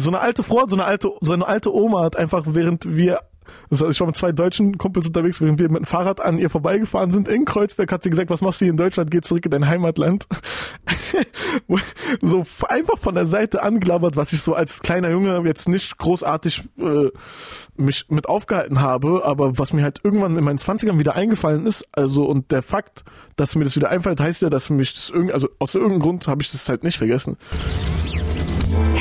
so eine alte Frau, so eine alte, so eine alte Oma hat einfach, während wir heißt, ich war mit zwei deutschen Kumpels unterwegs, während wir mit dem Fahrrad an ihr vorbeigefahren sind. In Kreuzberg hat sie gesagt, was machst du hier in Deutschland? Geh zurück in dein Heimatland. so einfach von der Seite angelabert, was ich so als kleiner Junge jetzt nicht großartig äh, mich mit aufgehalten habe, aber was mir halt irgendwann in meinen Zwanzigern wieder eingefallen ist, also und der Fakt, dass mir das wieder einfällt, heißt ja, dass mich das irgendwie, also aus irgendeinem Grund habe ich das halt nicht vergessen.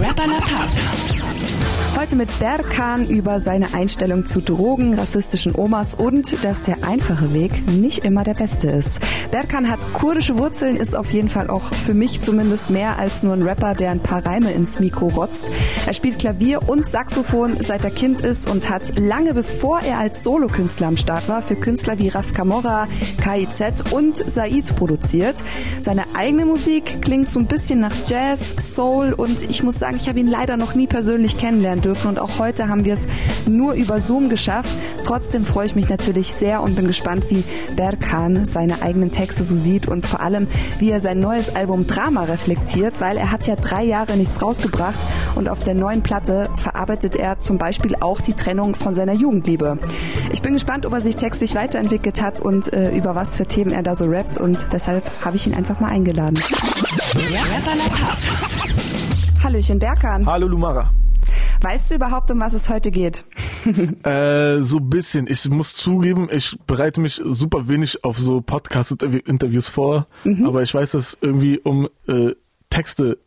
Rapper Pub. Heute mit Berkan über seine Einstellung zu Drogen, rassistischen Omas und dass der einfache Weg nicht immer der beste ist. Berkan hat kurdische Wurzeln, ist auf jeden Fall auch für mich zumindest mehr als nur ein Rapper, der ein paar Reime ins Mikro rotzt. Er spielt Klavier und Saxophon seit er Kind ist und hat lange bevor er als Solokünstler am Start war, für Künstler wie Raf Kamora, KIZ und Said produziert. Seine eigene Musik klingt so ein bisschen nach Jazz, Soul und ich muss sagen, ich habe ihn leider noch nie persönlich kennenlernen dürfen und auch heute haben wir es nur über Zoom geschafft. Trotzdem freue ich mich natürlich sehr und bin gespannt, wie Berkan seine eigenen Texte so sieht und vor allem, wie er sein neues Album Drama reflektiert, weil er hat ja drei Jahre nichts rausgebracht und auf der neuen Platte verarbeitet er zum Beispiel auch die Trennung von seiner Jugendliebe. Ich bin gespannt, ob er sich textlich weiterentwickelt hat und äh, über was für Themen er da so rappt und deshalb habe ich ihn einfach mal eingeladen. Hallöchen Berkan. Hallo Lumara. Weißt du überhaupt, um was es heute geht? äh, so bisschen. Ich muss zugeben, ich bereite mich super wenig auf so Podcast-Interviews vor, mhm. aber ich weiß, dass irgendwie um äh, Texte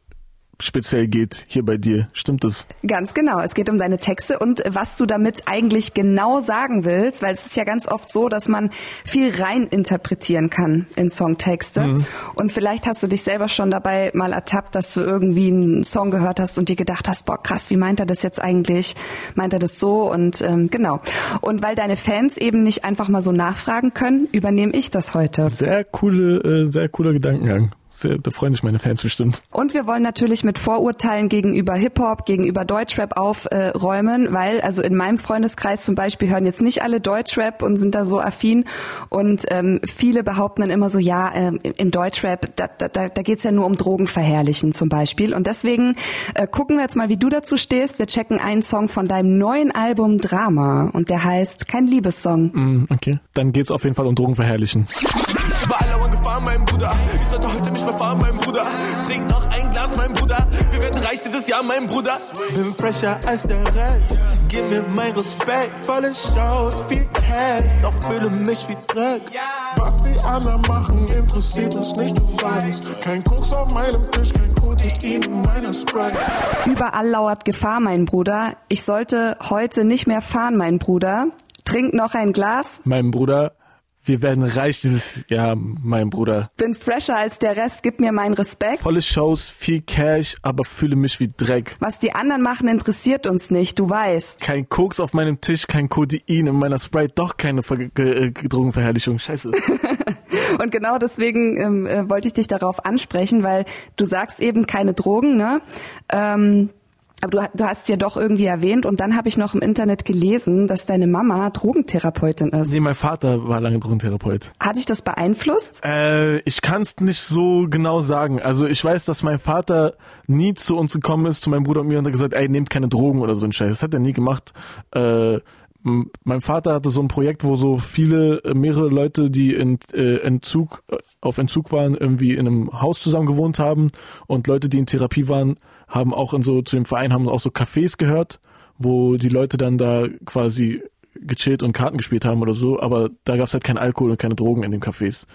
speziell geht hier bei dir. Stimmt das? Ganz genau. Es geht um deine Texte und was du damit eigentlich genau sagen willst, weil es ist ja ganz oft so, dass man viel rein interpretieren kann in Songtexte. Mhm. Und vielleicht hast du dich selber schon dabei mal ertappt, dass du irgendwie einen Song gehört hast und dir gedacht hast, boah, krass, wie meint er das jetzt eigentlich? Meint er das so? Und ähm, genau. Und weil deine Fans eben nicht einfach mal so nachfragen können, übernehme ich das heute. Sehr coole, äh, sehr cooler Gedankengang sehr, da freuen sich meine Fans bestimmt. Und wir wollen natürlich mit Vorurteilen gegenüber Hip-Hop, gegenüber Deutschrap aufräumen, äh, weil also in meinem Freundeskreis zum Beispiel hören jetzt nicht alle Deutschrap und sind da so affin und ähm, viele behaupten dann immer so, ja, äh, in Deutschrap, da, da, da geht es ja nur um Drogenverherrlichen zum Beispiel. Und deswegen äh, gucken wir jetzt mal, wie du dazu stehst. Wir checken einen Song von deinem neuen Album Drama und der heißt Kein Liebessong. Mm, okay, dann geht's auf jeden Fall um Drogenverherrlichen. Gefahr, mein Bruder. Ich sollte heute nicht mehr fahren, mein Bruder. Trink noch ein Glas, mein Bruder. Wir werden reich dieses Jahr, mein Bruder. Bin fresher als der Rest. Gib mir mein Respekt. Volle Shows, viel Cash. Doch fühle mich wie Dreck. Was die anderen machen, interessiert uns nicht, du weißt. Kein Koks auf meinem Tisch, kein Kodein in meiner Spray. Überall lauert Gefahr, mein Bruder. Ich sollte heute nicht mehr fahren, mein Bruder. Trink noch ein Glas. Mein Bruder wir werden reich dieses Jahr, mein Bruder. Bin fresher als der Rest, gib mir meinen Respekt. Volle Shows, viel Cash, aber fühle mich wie Dreck. Was die anderen machen, interessiert uns nicht, du weißt. Kein Koks auf meinem Tisch, kein Codein in meiner Sprite, doch keine Ver äh, Drogenverherrlichung. Scheiße. Und genau deswegen ähm, äh, wollte ich dich darauf ansprechen, weil du sagst eben keine Drogen, ne? Ähm, aber du, du hast ja doch irgendwie erwähnt und dann habe ich noch im Internet gelesen, dass deine Mama Drogentherapeutin ist. Nee, mein Vater war lange Drogentherapeut. Hat dich das beeinflusst? Äh, ich kann es nicht so genau sagen. Also ich weiß, dass mein Vater nie zu uns gekommen ist, zu meinem Bruder und mir und hat gesagt, ey, nehmt keine Drogen oder so ein Scheiß. Das hat er nie gemacht. Äh, mein Vater hatte so ein Projekt, wo so viele, äh, mehrere Leute, die in äh, Entzug, äh, auf Entzug waren, irgendwie in einem Haus zusammen gewohnt haben und Leute, die in Therapie waren, haben auch in so, zu dem Verein haben auch so Cafés gehört, wo die Leute dann da quasi gechillt und Karten gespielt haben oder so, aber da gab's halt kein Alkohol und keine Drogen in den Cafés.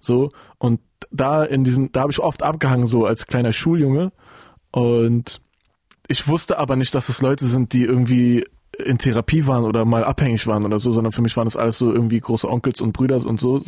So, und da in diesen, da habe ich oft abgehangen, so als kleiner Schuljunge. Und ich wusste aber nicht, dass es Leute sind, die irgendwie in Therapie waren oder mal abhängig waren oder so, sondern für mich waren das alles so irgendwie große Onkels und Brüder und so.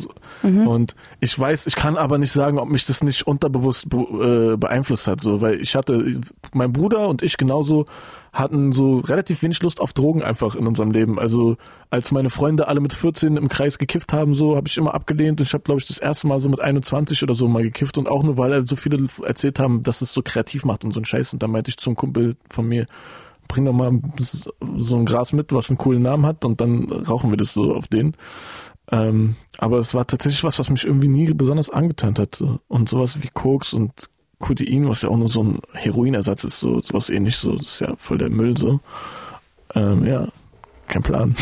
Mhm. Und ich weiß, ich kann aber nicht sagen, ob mich das nicht unterbewusst be äh, beeinflusst hat, so, weil ich hatte, mein Bruder und ich genauso hatten so relativ wenig Lust auf Drogen einfach in unserem Leben. Also als meine Freunde alle mit 14 im Kreis gekifft haben, so habe ich immer abgelehnt. Und ich habe, glaube ich, das erste Mal so mit 21 oder so mal gekifft und auch nur, weil so viele erzählt haben, dass es so kreativ macht und so ein Scheiß. Und dann meinte ich zum Kumpel von mir, bring doch mal so ein Gras mit, was einen coolen Namen hat und dann rauchen wir das so auf den. Ähm, aber es war tatsächlich was, was mich irgendwie nie besonders angetan hat. Und sowas wie Koks und Codein, was ja auch nur so ein Heroinersatz ist, so sowas ähnlich, so, das ist ja voll der Müll, so. Ähm, ja, kein Plan.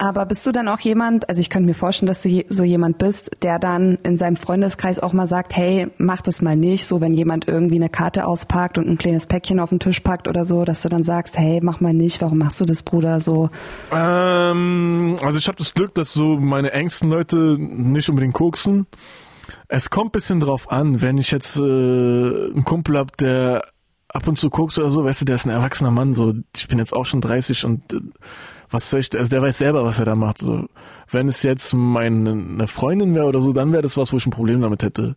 Aber bist du dann auch jemand, also ich könnte mir vorstellen, dass du so jemand bist, der dann in seinem Freundeskreis auch mal sagt, hey, mach das mal nicht, so wenn jemand irgendwie eine Karte auspackt und ein kleines Päckchen auf den Tisch packt oder so, dass du dann sagst, hey, mach mal nicht, warum machst du das, Bruder, so? Ähm, also ich habe das Glück, dass so meine engsten Leute nicht unbedingt koksen. Es kommt bisschen drauf an, wenn ich jetzt äh, einen Kumpel hab, der ab und zu kokst oder so, weißt du, der ist ein erwachsener Mann, so, ich bin jetzt auch schon 30 und äh, was soll ich, also der weiß selber, was er da macht. So. Wenn es jetzt meine Freundin wäre oder so, dann wäre das was, wo ich ein Problem damit hätte.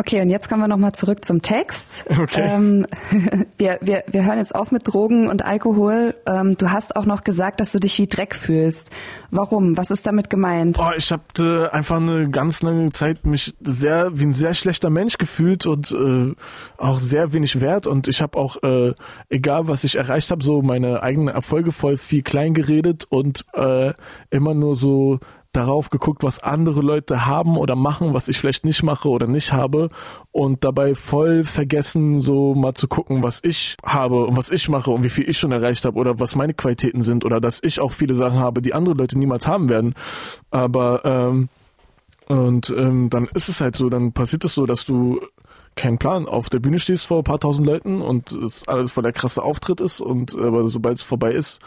Okay, und jetzt kommen wir nochmal zurück zum Text. Okay. Ähm, wir, wir, wir hören jetzt auf mit Drogen und Alkohol. Ähm, du hast auch noch gesagt, dass du dich wie Dreck fühlst. Warum? Was ist damit gemeint? Oh, ich habe äh, einfach eine ganz lange Zeit mich sehr wie ein sehr schlechter Mensch gefühlt und äh, auch sehr wenig wert. Und ich habe auch, äh, egal was ich erreicht habe, so meine eigenen Erfolge voll viel klein geredet und äh, immer nur so darauf geguckt, was andere Leute haben oder machen, was ich vielleicht nicht mache oder nicht habe und dabei voll vergessen, so mal zu gucken, was ich habe und was ich mache und wie viel ich schon erreicht habe oder was meine Qualitäten sind oder dass ich auch viele Sachen habe, die andere Leute niemals haben werden. Aber ähm, und ähm, dann ist es halt so, dann passiert es so, dass du keinen Plan auf der Bühne stehst vor ein paar tausend Leuten und es alles voll der krasse Auftritt ist und aber sobald es vorbei ist,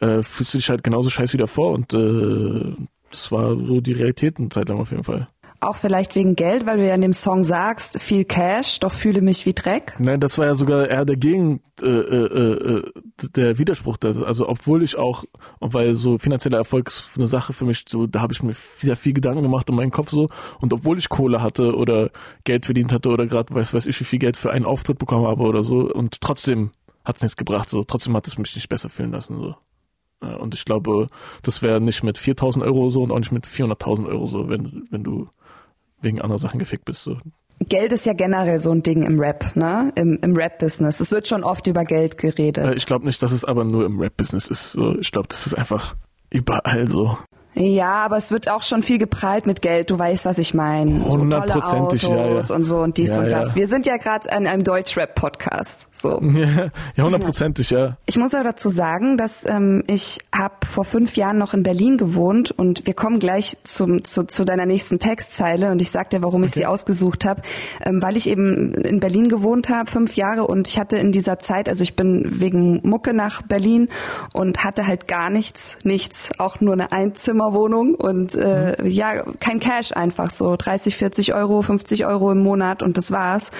äh, fühlst du dich halt genauso scheiße wie davor und äh, das war so die Realität eine Zeit lang auf jeden Fall. Auch vielleicht wegen Geld, weil du ja in dem Song sagst, viel Cash, doch fühle mich wie Dreck. Nein, das war ja sogar eher dagegen äh, äh, äh, der Widerspruch. Also obwohl ich auch, weil so finanzieller Erfolg ist eine Sache für mich, so da habe ich mir sehr viel Gedanken gemacht in meinem Kopf so. Und obwohl ich Kohle hatte oder Geld verdient hatte oder gerade weiß weiß ich wie viel Geld für einen Auftritt bekommen habe oder so und trotzdem hat es nichts gebracht. So trotzdem hat es mich nicht besser fühlen lassen so. Äh, und ich glaube, das wäre nicht mit 4000 Euro so und auch nicht mit 400.000 Euro so, wenn, wenn du wegen anderer Sachen gefickt bist. So. Geld ist ja generell so ein Ding im Rap, ne? Im, im Rap-Business. Es wird schon oft über Geld geredet. Äh, ich glaube nicht, dass es aber nur im Rap-Business ist. So. Ich glaube, das ist einfach überall so. Ja, aber es wird auch schon viel geprallt mit Geld. Du weißt, was ich meine. So Hundertprozentig, ja, ja. und so und dies ja, und das. Ja. Wir sind ja gerade an einem Deutschrap-Podcast. So. Ja, hundertprozentig, ja. Ich muss aber dazu sagen, dass ähm, ich habe vor fünf Jahren noch in Berlin gewohnt und wir kommen gleich zum, zu, zu deiner nächsten Textzeile und ich sag dir, warum ich okay. sie ausgesucht habe, ähm, weil ich eben in Berlin gewohnt habe, fünf Jahre und ich hatte in dieser Zeit, also ich bin wegen Mucke nach Berlin und hatte halt gar nichts, nichts, auch nur eine Einzimmer Wohnung und äh, mhm. ja, kein Cash einfach so 30, 40 Euro, 50 Euro im Monat und das war's.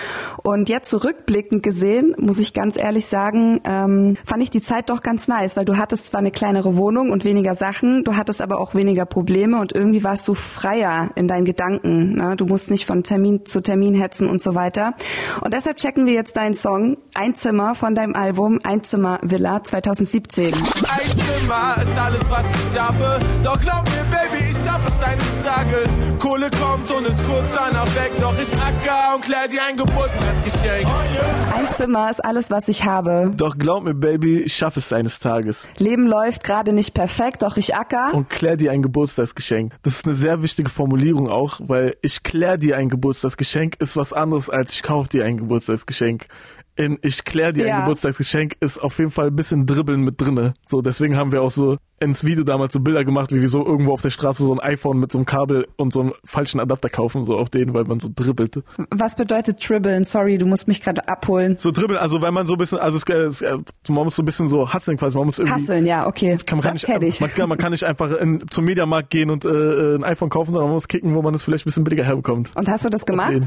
Und jetzt zurückblickend gesehen, muss ich ganz ehrlich sagen, ähm, fand ich die Zeit doch ganz nice, weil du hattest zwar eine kleinere Wohnung und weniger Sachen, du hattest aber auch weniger Probleme und irgendwie warst du freier in deinen Gedanken. Ne? Du musst nicht von Termin zu Termin hetzen und so weiter. Und deshalb checken wir jetzt deinen Song Einzimmer von deinem Album Einzimmer Villa 2017. Einzimmer ist alles, was ich habe, doch Glaub mir, Baby, ich schaff es eines Tages. Kohle kommt und ist kurz danach weg. Doch ich acker und klär dir ein Geburtstagsgeschenk. Oh Ein Zimmer ist alles, was ich habe. Doch glaub mir, Baby, ich schaff es eines Tages. Leben läuft gerade nicht perfekt, doch ich acker. Und klär dir ein Geburtstagsgeschenk. Das ist eine sehr wichtige Formulierung auch, weil ich klär dir ein Geburtstagsgeschenk ist was anderes als ich kauf dir ein Geburtstagsgeschenk in Ich klär dir ja. ein Geburtstagsgeschenk ist auf jeden Fall ein bisschen Dribbeln mit drinne. So, deswegen haben wir auch so ins Video damals so Bilder gemacht, wie wir so irgendwo auf der Straße so ein iPhone mit so einem Kabel und so einem falschen Adapter kaufen, so auf den, weil man so dribbelt. Was bedeutet dribbeln? Sorry, du musst mich gerade abholen. So dribbeln, also weil man so ein bisschen, also es, man muss so ein bisschen so hasseln quasi, man muss irgendwie. Hasseln, ja, okay. Kann, man das kann nicht, man, man, kann nicht einfach in, zum Mediamarkt gehen und äh, ein iPhone kaufen, sondern man muss kicken, wo man es vielleicht ein bisschen billiger herbekommt. Und hast du das gemacht?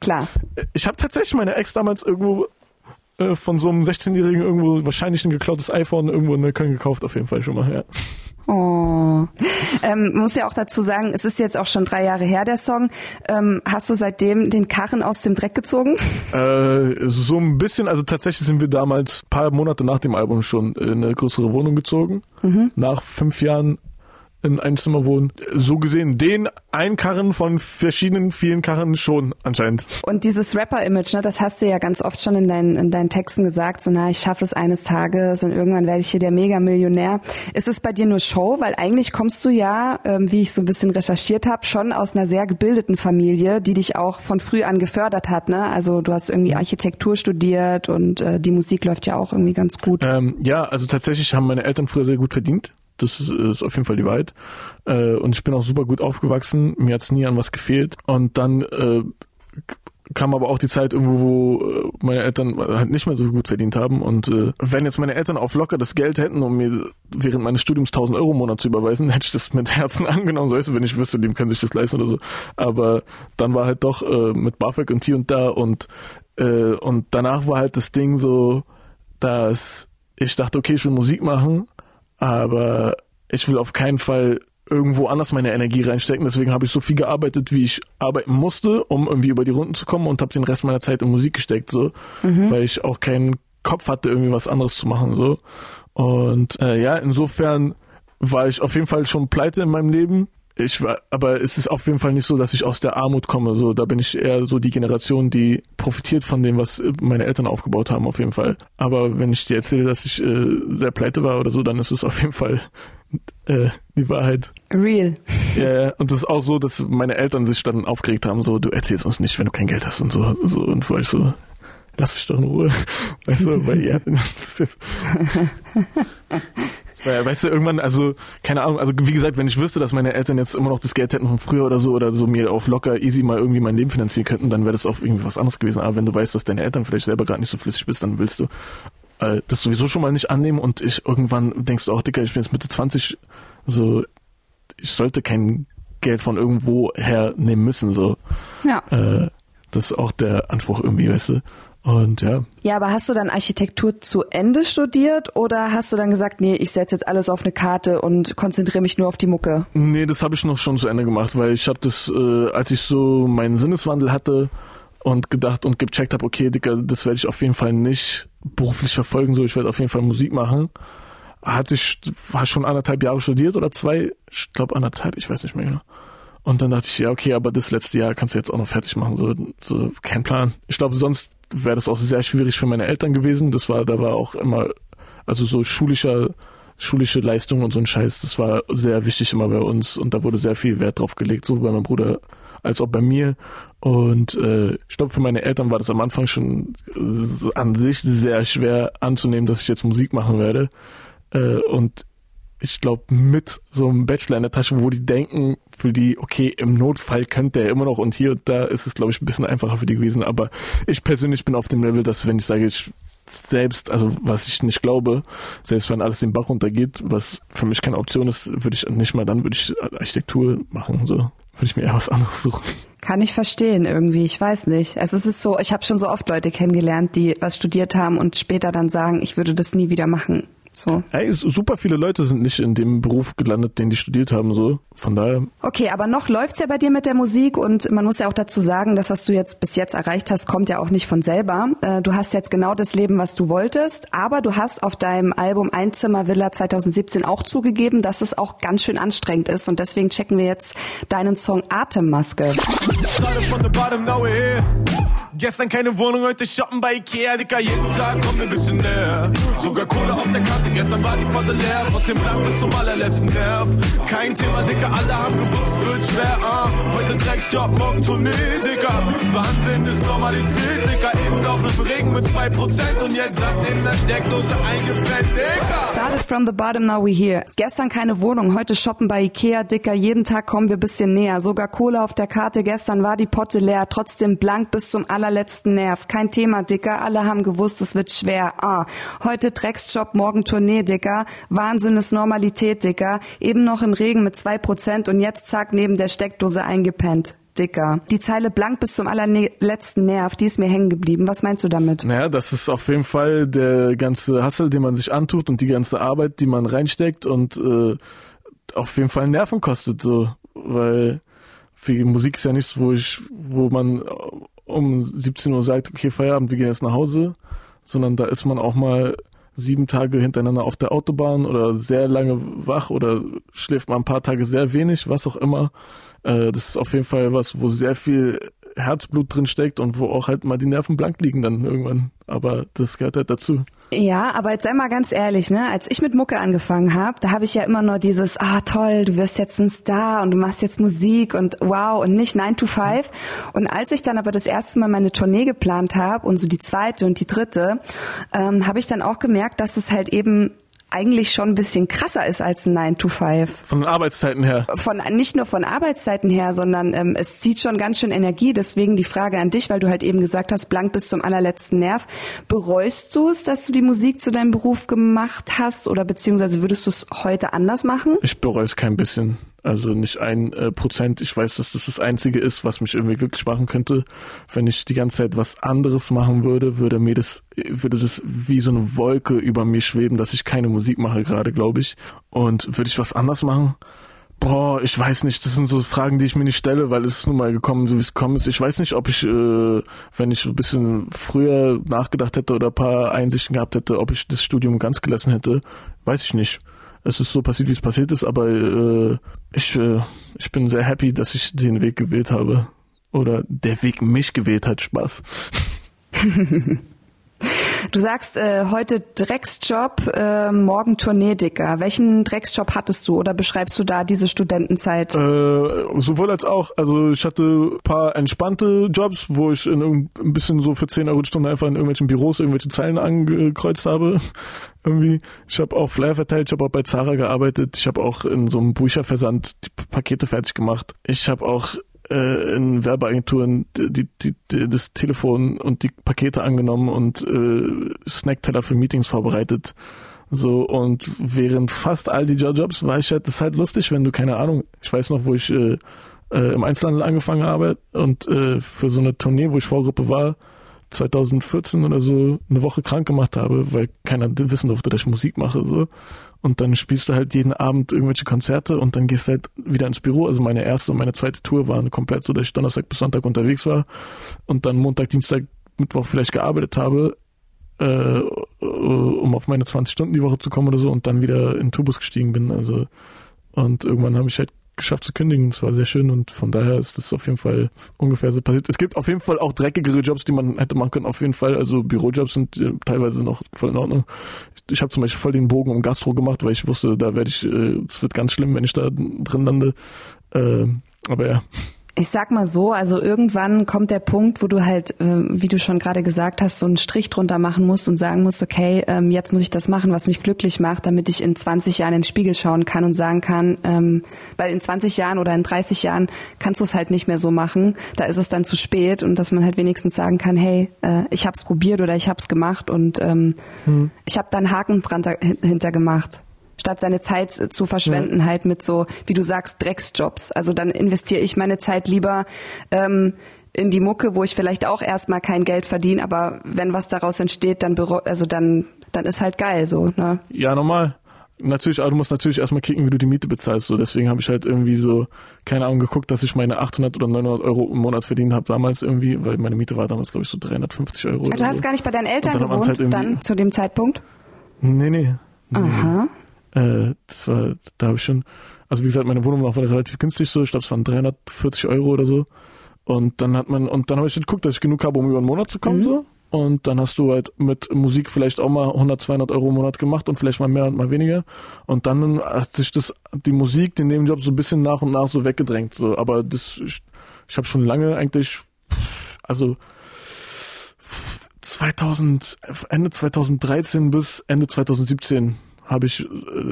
Klar. Ich habe tatsächlich meine Ex damals irgendwo äh, von so einem 16-Jährigen irgendwo wahrscheinlich ein geklautes iPhone irgendwo in der Köln gekauft, auf jeden Fall schon mal, ja. Oh. Ähm, muss ja auch dazu sagen, es ist jetzt auch schon drei Jahre her, der Song. Ähm, hast du seitdem den Karren aus dem Dreck gezogen? Äh, so ein bisschen, also tatsächlich sind wir damals paar Monate nach dem Album schon in eine größere Wohnung gezogen. Mhm. Nach fünf Jahren in einem Zimmer wohnen. So gesehen, den einen Karren von verschiedenen, vielen Karren schon anscheinend. Und dieses Rapper-Image, ne, das hast du ja ganz oft schon in deinen, in deinen Texten gesagt, so na, ich schaffe es eines Tages und irgendwann werde ich hier der Mega-Millionär. Ist es bei dir nur Show? Weil eigentlich kommst du ja, ähm, wie ich so ein bisschen recherchiert habe, schon aus einer sehr gebildeten Familie, die dich auch von früh an gefördert hat. Ne? Also du hast irgendwie Architektur studiert und äh, die Musik läuft ja auch irgendwie ganz gut. Ähm, ja, also tatsächlich haben meine Eltern früher sehr gut verdient. Das ist auf jeden Fall die Wahrheit. Äh, und ich bin auch super gut aufgewachsen. Mir hat's nie an was gefehlt. Und dann äh, kam aber auch die Zeit irgendwo, wo äh, meine Eltern halt nicht mehr so gut verdient haben. Und äh, wenn jetzt meine Eltern auf locker das Geld hätten, um mir während meines Studiums 1000 Euro im Monat zu überweisen, hätte ich das mit Herzen angenommen. So weißt du, wenn ich wüsste, dem können sich das leisten oder so. Aber dann war halt doch äh, mit BAföG und hier und da und äh, und danach war halt das Ding so, dass ich dachte, okay, ich will Musik machen aber ich will auf keinen Fall irgendwo anders meine Energie reinstecken. Deswegen habe ich so viel gearbeitet, wie ich arbeiten musste, um irgendwie über die Runden zu kommen und habe den Rest meiner Zeit in Musik gesteckt, so, mhm. weil ich auch keinen Kopf hatte, irgendwie was anderes zu machen, so. Und äh, ja, insofern war ich auf jeden Fall schon pleite in meinem Leben ich war, aber es ist auf jeden Fall nicht so, dass ich aus der Armut komme. So, da bin ich eher so die Generation, die profitiert von dem, was meine Eltern aufgebaut haben, auf jeden Fall. Aber wenn ich dir erzähle, dass ich äh, sehr pleite war oder so, dann ist es auf jeden Fall äh, die Wahrheit. Real. Ja, und das ist auch so, dass meine Eltern sich dann aufgeregt haben, so, du erzählst uns nicht, wenn du kein Geld hast und so, so und war ich so, lass mich doch in Ruhe. Weißt du, weil ja, das ist weil, weißt du, irgendwann, also, keine Ahnung, also wie gesagt, wenn ich wüsste, dass meine Eltern jetzt immer noch das Geld hätten von früher oder so oder so mir auf locker easy mal irgendwie mein Leben finanzieren könnten, dann wäre das auch irgendwie was anderes gewesen. Aber wenn du weißt, dass deine Eltern vielleicht selber gerade nicht so flüssig bist, dann willst du äh, das sowieso schon mal nicht annehmen und ich irgendwann denkst du auch, Dicker, ich bin jetzt Mitte 20, so, ich sollte kein Geld von irgendwo hernehmen müssen, so. Ja. Äh, das ist auch der Anspruch irgendwie, weißt du. Und ja. Ja, aber hast du dann Architektur zu Ende studiert oder hast du dann gesagt, nee, ich setze jetzt alles auf eine Karte und konzentriere mich nur auf die Mucke? Nee, das habe ich noch schon zu Ende gemacht, weil ich habe das, äh, als ich so meinen Sinneswandel hatte und gedacht und gecheckt habe, okay, Dicker, das werde ich auf jeden Fall nicht beruflich verfolgen, so ich werde auf jeden Fall Musik machen. Hatte ich, war schon anderthalb Jahre studiert oder zwei, ich glaube anderthalb, ich weiß nicht mehr genau. Und dann dachte ich, ja, okay, aber das letzte Jahr kannst du jetzt auch noch fertig machen. So, so kein Plan. Ich glaube, sonst wäre das auch sehr schwierig für meine Eltern gewesen. Das war, da war auch immer, also so schulischer, schulische Leistung und so ein Scheiß, das war sehr wichtig immer bei uns und da wurde sehr viel Wert drauf gelegt, so bei meinem Bruder als auch bei mir. Und äh, ich glaube, für meine Eltern war das am Anfang schon an sich sehr schwer anzunehmen, dass ich jetzt Musik machen werde. Äh, und ich glaube, mit so einem Bachelor in der Tasche, wo die denken, für die, okay, im Notfall könnte er immer noch und hier und da ist es, glaube ich, ein bisschen einfacher für die gewesen. Aber ich persönlich bin auf dem Level, dass wenn ich sage, ich selbst, also was ich nicht glaube, selbst wenn alles den Bach runtergeht, was für mich keine Option ist, würde ich nicht mal dann würde ich Architektur machen, so würde ich mir eher was anderes suchen. Kann ich verstehen irgendwie, ich weiß nicht. Also es ist so, ich habe schon so oft Leute kennengelernt, die was studiert haben und später dann sagen, ich würde das nie wieder machen. So. Hey, super viele Leute sind nicht in dem Beruf gelandet, den die studiert haben, so. Von daher. Okay, aber noch läuft's ja bei dir mit der Musik und man muss ja auch dazu sagen, das, was du jetzt bis jetzt erreicht hast, kommt ja auch nicht von selber. Äh, du hast jetzt genau das Leben, was du wolltest, aber du hast auf deinem Album Einzimmer Villa 2017 auch zugegeben, dass es auch ganz schön anstrengend ist und deswegen checken wir jetzt deinen Song Atemmaske. Gestern keine Wohnung, heute shoppen bei Ikea, Dicker, jeden Tag kommt ein bisschen näher. Sogar Kohle auf der Karte, gestern war die Potte leer, trotzdem blank bis zum allerletzten Nerv. Kein Thema, Dicker, alle haben gewusst, es wird schwer, ah. Heute Drecksjob, morgen Tournee, Dicker. Wahnsinn ist Normalität, Dicker, eben noch im Regen mit 2% und jetzt sagt neben der Steckdose eingepennt, Dicker. Started from the bottom, now we here. Gestern keine Wohnung, heute shoppen bei Ikea, Dicker, jeden Tag kommen wir bisschen näher. Sogar Kohle auf der Karte, gestern war die Potte leer, trotzdem blank bis zum allerletzten allerletzten Nerv. Kein Thema, Dicker. Alle haben gewusst, es wird schwer. Ah, heute Drecksjob, morgen Tournee, Dicker. Wahnsinn ist Normalität, Dicker. Eben noch im Regen mit zwei Prozent und jetzt zack neben der Steckdose eingepennt. dicker. Die Zeile blank bis zum allerletzten Nerv, die ist mir hängen geblieben. Was meinst du damit? Naja, das ist auf jeden Fall der ganze Hassel, den man sich antut und die ganze Arbeit, die man reinsteckt und äh, auf jeden Fall Nerven kostet, so, weil Musik ist ja nichts, wo ich, wo man um 17 Uhr sagt, okay, Feierabend, wir gehen jetzt nach Hause, sondern da ist man auch mal sieben Tage hintereinander auf der Autobahn oder sehr lange wach oder schläft mal ein paar Tage sehr wenig, was auch immer. Äh, das ist auf jeden Fall was, wo sehr viel Herzblut drin steckt und wo auch halt mal die Nerven blank liegen dann irgendwann. Aber das gehört halt dazu. Ja, aber jetzt sei mal ganz ehrlich, ne? Als ich mit Mucke angefangen habe, da habe ich ja immer nur dieses, ah toll, du wirst jetzt ein Star und du machst jetzt Musik und wow und nicht 9 to 5. Und als ich dann aber das erste Mal meine Tournee geplant habe und so die zweite und die dritte, ähm, habe ich dann auch gemerkt, dass es halt eben eigentlich schon ein bisschen krasser ist als ein 9 to 5. Von den Arbeitszeiten her. Von nicht nur von Arbeitszeiten her, sondern ähm, es zieht schon ganz schön Energie. Deswegen die Frage an dich, weil du halt eben gesagt hast, blank bis zum allerletzten Nerv. Bereust du es, dass du die Musik zu deinem Beruf gemacht hast oder beziehungsweise würdest du es heute anders machen? Ich bereue es kein bisschen. Also nicht ein äh, Prozent. Ich weiß, dass das das Einzige ist, was mich irgendwie glücklich machen könnte. Wenn ich die ganze Zeit was anderes machen würde, würde mir das, würde das wie so eine Wolke über mir schweben, dass ich keine Musik mache gerade, glaube ich. Und würde ich was anders machen? Boah, ich weiß nicht. Das sind so Fragen, die ich mir nicht stelle, weil es ist nun mal gekommen, so wie es gekommen ist. Ich weiß nicht, ob ich, äh, wenn ich ein bisschen früher nachgedacht hätte oder ein paar Einsichten gehabt hätte, ob ich das Studium ganz gelassen hätte. Weiß ich nicht es ist so passiert, wie es passiert ist, aber äh, ich, äh, ich bin sehr happy, dass ich den Weg gewählt habe. Oder der Weg mich gewählt hat. Spaß. Du sagst äh, heute Drecksjob, äh, morgen Tourneedicker. Welchen Drecksjob hattest du oder beschreibst du da diese Studentenzeit? Äh, sowohl als auch. Also ich hatte ein paar entspannte Jobs, wo ich in ein bisschen so für 10 Euro die Stunde einfach in irgendwelchen Büros irgendwelche Zeilen angekreuzt habe. Irgendwie. Ich habe auch Flyer verteilt, ich habe auch bei Zara gearbeitet, ich habe auch in so einem Bücherversand die Pakete fertig gemacht. Ich habe auch äh, in Werbeagenturen die, die, die, das Telefon und die Pakete angenommen und äh, Snackteller für Meetings vorbereitet. So, und während fast all die Jobs war ich halt, das ist halt lustig, wenn du, keine Ahnung, ich weiß noch, wo ich äh, äh, im Einzelhandel angefangen habe und äh, für so eine Tournee, wo ich Vorgruppe war, 2014 oder so eine Woche krank gemacht habe, weil keiner wissen durfte, dass ich Musik mache. So. Und dann spielst du halt jeden Abend irgendwelche Konzerte und dann gehst du halt wieder ins Büro. Also meine erste und meine zweite Tour waren komplett so, dass ich Donnerstag bis Sonntag unterwegs war und dann Montag, Dienstag, Mittwoch vielleicht gearbeitet habe, äh, um auf meine 20 Stunden die Woche zu kommen oder so und dann wieder in den Tourbus gestiegen bin. Also und irgendwann habe ich halt geschafft zu kündigen. Das war sehr schön und von daher ist das auf jeden Fall ungefähr so passiert. Es gibt auf jeden Fall auch dreckigere Jobs, die man hätte machen können, auf jeden Fall. Also Bürojobs sind äh, teilweise noch voll in Ordnung. Ich, ich habe zum Beispiel voll den Bogen um Gastro gemacht, weil ich wusste, da werde ich, äh, es wird ganz schlimm, wenn ich da drin lande. Äh, aber ja. Ich sag mal so, also irgendwann kommt der Punkt, wo du halt, äh, wie du schon gerade gesagt hast, so einen Strich drunter machen musst und sagen musst, okay, ähm, jetzt muss ich das machen, was mich glücklich macht, damit ich in 20 Jahren in den Spiegel schauen kann und sagen kann, ähm, weil in 20 Jahren oder in 30 Jahren kannst du es halt nicht mehr so machen, da ist es dann zu spät und dass man halt wenigstens sagen kann, hey, äh, ich hab's probiert oder ich hab's gemacht und ähm, hm. ich habe da einen Haken dran hinter gemacht statt seine Zeit zu verschwenden ja. halt mit so, wie du sagst, Drecksjobs. Also dann investiere ich meine Zeit lieber ähm, in die Mucke, wo ich vielleicht auch erstmal kein Geld verdiene, aber wenn was daraus entsteht, dann also dann dann ist halt geil so, ne? Ja, normal. Natürlich, aber du musst natürlich erstmal kicken, wie du die Miete bezahlst. So, deswegen habe ich halt irgendwie so, keine Ahnung, geguckt, dass ich meine 800 oder 900 Euro im Monat verdient habe damals irgendwie, weil meine Miete war damals, glaube ich, so 350 Euro. du hast so. gar nicht bei deinen Eltern gewohnt halt dann zu dem Zeitpunkt? Nee, nee. nee. Aha. Äh, das war, da habe ich schon, also wie gesagt, meine Wohnung war relativ günstig so, ich glaube, es waren 340 Euro oder so. Und dann hat man, und dann habe ich geguckt, dass ich genug habe, um über einen Monat zu kommen, mhm. so. Und dann hast du halt mit Musik vielleicht auch mal 100, 200 Euro im Monat gemacht und vielleicht mal mehr und mal weniger. Und dann hat sich das, die Musik, den Nebenjob so ein bisschen nach und nach so weggedrängt, so. Aber das, ich, ich habe schon lange eigentlich, also, 2000, Ende 2013 bis Ende 2017 habe ich äh,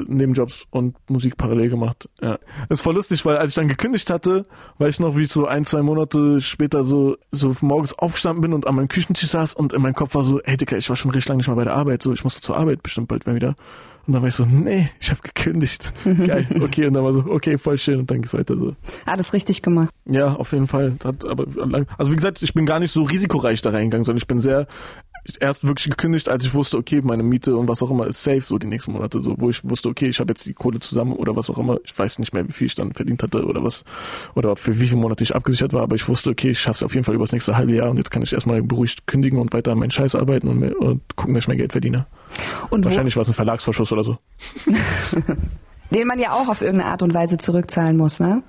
Nebenjobs und Musik parallel gemacht. Ja. Das ist voll lustig, weil als ich dann gekündigt hatte, weiß ich noch, wie ich so ein, zwei Monate später so, so morgens aufgestanden bin und an meinem Küchentisch saß und in meinem Kopf war so, ey Dicker, ich war schon recht lange nicht mehr bei der Arbeit, so ich musste zur Arbeit bestimmt bald mal wieder. Und dann war ich so, nee, ich habe gekündigt. Geil, okay. Und dann war so, okay, voll schön. Und dann geht's weiter so. Alles richtig gemacht. Ja, auf jeden Fall. Hat aber also wie gesagt, ich bin gar nicht so risikoreich da reingegangen, sondern ich bin sehr erst wirklich gekündigt, als ich wusste, okay, meine Miete und was auch immer ist safe so die nächsten Monate, so wo ich wusste, okay, ich habe jetzt die Kohle zusammen oder was auch immer. Ich weiß nicht mehr, wie viel ich dann verdient hatte oder was oder für wie viele Monate ich abgesichert war, aber ich wusste, okay, ich schaff's auf jeden Fall über das nächste halbe Jahr und jetzt kann ich erstmal beruhigt kündigen und weiter an meinen Scheiß arbeiten und, mehr, und gucken, dass ich mehr Geld verdiene. Und Wahrscheinlich war es ein Verlagsvorschuss oder so. Den man ja auch auf irgendeine Art und Weise zurückzahlen muss, ne?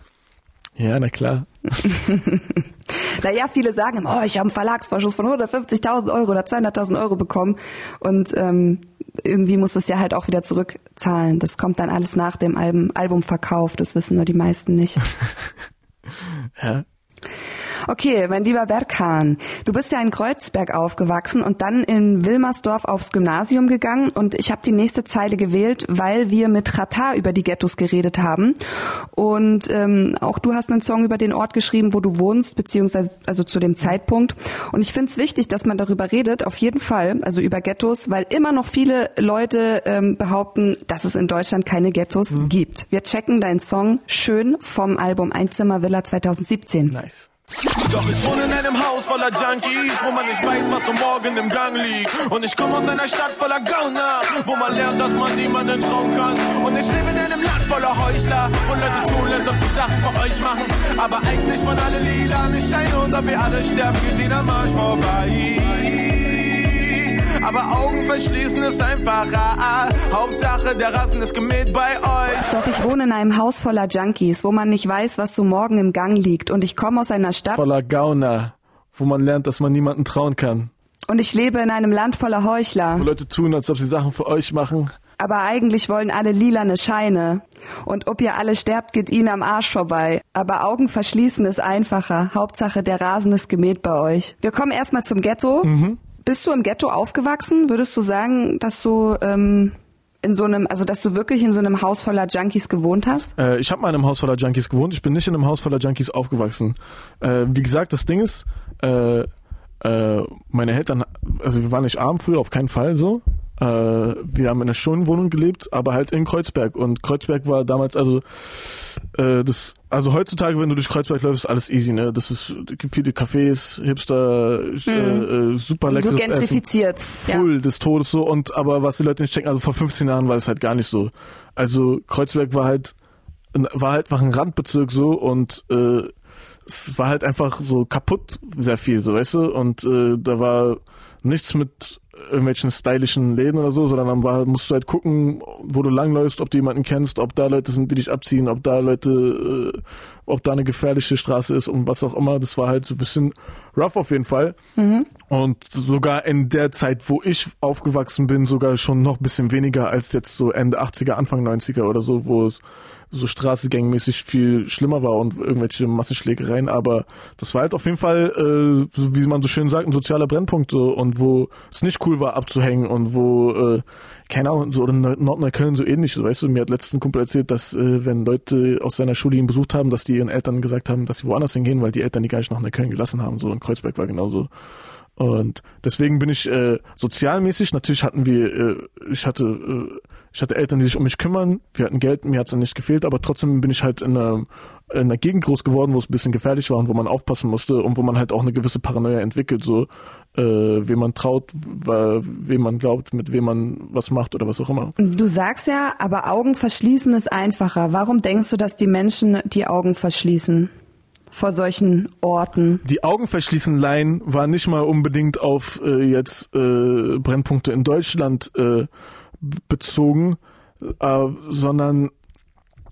Ja, na klar. naja, viele sagen, oh, ich habe einen Verlagsvorschuss von 150.000 Euro oder 200.000 Euro bekommen und ähm, irgendwie muss das ja halt auch wieder zurückzahlen. Das kommt dann alles nach dem Album, Albumverkauf, das wissen nur die meisten nicht. ja. Okay, mein lieber Berkan, du bist ja in Kreuzberg aufgewachsen und dann in Wilmersdorf aufs Gymnasium gegangen und ich habe die nächste Zeile gewählt, weil wir mit Rata über die Ghettos geredet haben und ähm, auch du hast einen Song über den Ort geschrieben, wo du wohnst, beziehungsweise also zu dem Zeitpunkt und ich finde es wichtig, dass man darüber redet, auf jeden Fall, also über Ghettos, weil immer noch viele Leute ähm, behaupten, dass es in Deutschland keine Ghettos mhm. gibt. Wir checken deinen Song Schön vom Album Einzimmer-Villa 2017. Nice. Doch ich wohne in einem Haus voller Junkies, wo man nicht weiß, was um morgen im Gang liegt. Und ich komme aus einer Stadt voller Gauner, wo man lernt, dass man niemanden trauen kann. Und ich lebe in einem Land voller Heuchler, wo Leute tun, als ob sie Sachen für euch machen. Aber eigentlich waren alle lila, nicht scheine und ob wir alle sterben, geht wieder Marsch vorbei aber Augen verschließen ist einfacher. Hauptsache, der Rassen ist gemäht bei euch. Doch ich wohne in einem Haus voller Junkies, wo man nicht weiß, was so morgen im Gang liegt. Und ich komme aus einer Stadt voller Gauner, wo man lernt, dass man niemanden trauen kann. Und ich lebe in einem Land voller Heuchler. Wo Leute tun, als ob sie Sachen für euch machen. Aber eigentlich wollen alle lilane Scheine. Und ob ihr alle sterbt, geht ihnen am Arsch vorbei. Aber Augen verschließen ist einfacher. Hauptsache, der Rasen ist gemäht bei euch. Wir kommen erstmal zum Ghetto. Mhm. Bist du im Ghetto aufgewachsen? Würdest du sagen, dass du ähm, in so einem, also dass du wirklich in so einem Haus voller Junkies gewohnt hast? Äh, ich habe mal in einem Haus voller Junkies gewohnt. Ich bin nicht in einem Haus voller Junkies aufgewachsen. Äh, wie gesagt, das Ding ist, äh, äh meine Eltern, also wir waren nicht arm früher, auf keinen Fall so. Äh, wir haben in einer schönen Wohnung gelebt, aber halt in Kreuzberg. Und Kreuzberg war damals, also äh, das, also heutzutage, wenn du durch Kreuzberg läufst, ist alles easy, ne? Das ist gibt viele Cafés, Hipster, mhm. äh, super leckeres so gentrifiziert. Essen, full ja. des Todes so. Und aber was die Leute nicht checken, also vor 15 Jahren war es halt gar nicht so. Also Kreuzberg war halt war halt einfach ein Randbezirk so und äh, es war halt einfach so kaputt sehr viel, so weißt du. Und äh, da war nichts mit irgendwelchen stylischen Läden oder so, sondern dann war, musst du halt gucken, wo du langläufst, ob du jemanden kennst, ob da Leute sind, die dich abziehen, ob da Leute, äh, ob da eine gefährliche Straße ist und was auch immer. Das war halt so ein bisschen rough auf jeden Fall. Mhm. Und sogar in der Zeit, wo ich aufgewachsen bin, sogar schon noch ein bisschen weniger als jetzt so Ende 80er, Anfang 90er oder so, wo es so straßegangmäßig viel schlimmer war und irgendwelche Massenschlägereien, aber das war halt auf jeden Fall, äh, wie man so schön sagt, ein sozialer Brennpunkt so, und wo es nicht cool war abzuhängen und wo, äh, keine Ahnung, so in Nordneukölln so ähnlich, weißt du, mir hat letztens ein Kumpel erzählt, dass äh, wenn Leute aus seiner Schule ihn besucht haben, dass die ihren Eltern gesagt haben, dass sie woanders hingehen, weil die Eltern die gar nicht nach Neukölln gelassen haben, so in Kreuzberg war genauso. Und deswegen bin ich äh, sozialmäßig, natürlich hatten wir, äh, ich hatte, äh, ich hatte Eltern, die sich um mich kümmern, wir hatten Geld, mir hat's dann nicht gefehlt, aber trotzdem bin ich halt in einer, in einer Gegend groß geworden, wo es ein bisschen gefährlich war und wo man aufpassen musste und wo man halt auch eine gewisse Paranoia entwickelt, so äh, wem man traut, wem man glaubt, mit wem man was macht oder was auch immer. Du sagst ja, aber Augen verschließen ist einfacher. Warum denkst du, dass die Menschen die Augen verschließen? Vor solchen Orten. Die Augen verschließen Laien war nicht mal unbedingt auf äh, jetzt äh, Brennpunkte in Deutschland äh, bezogen, äh, sondern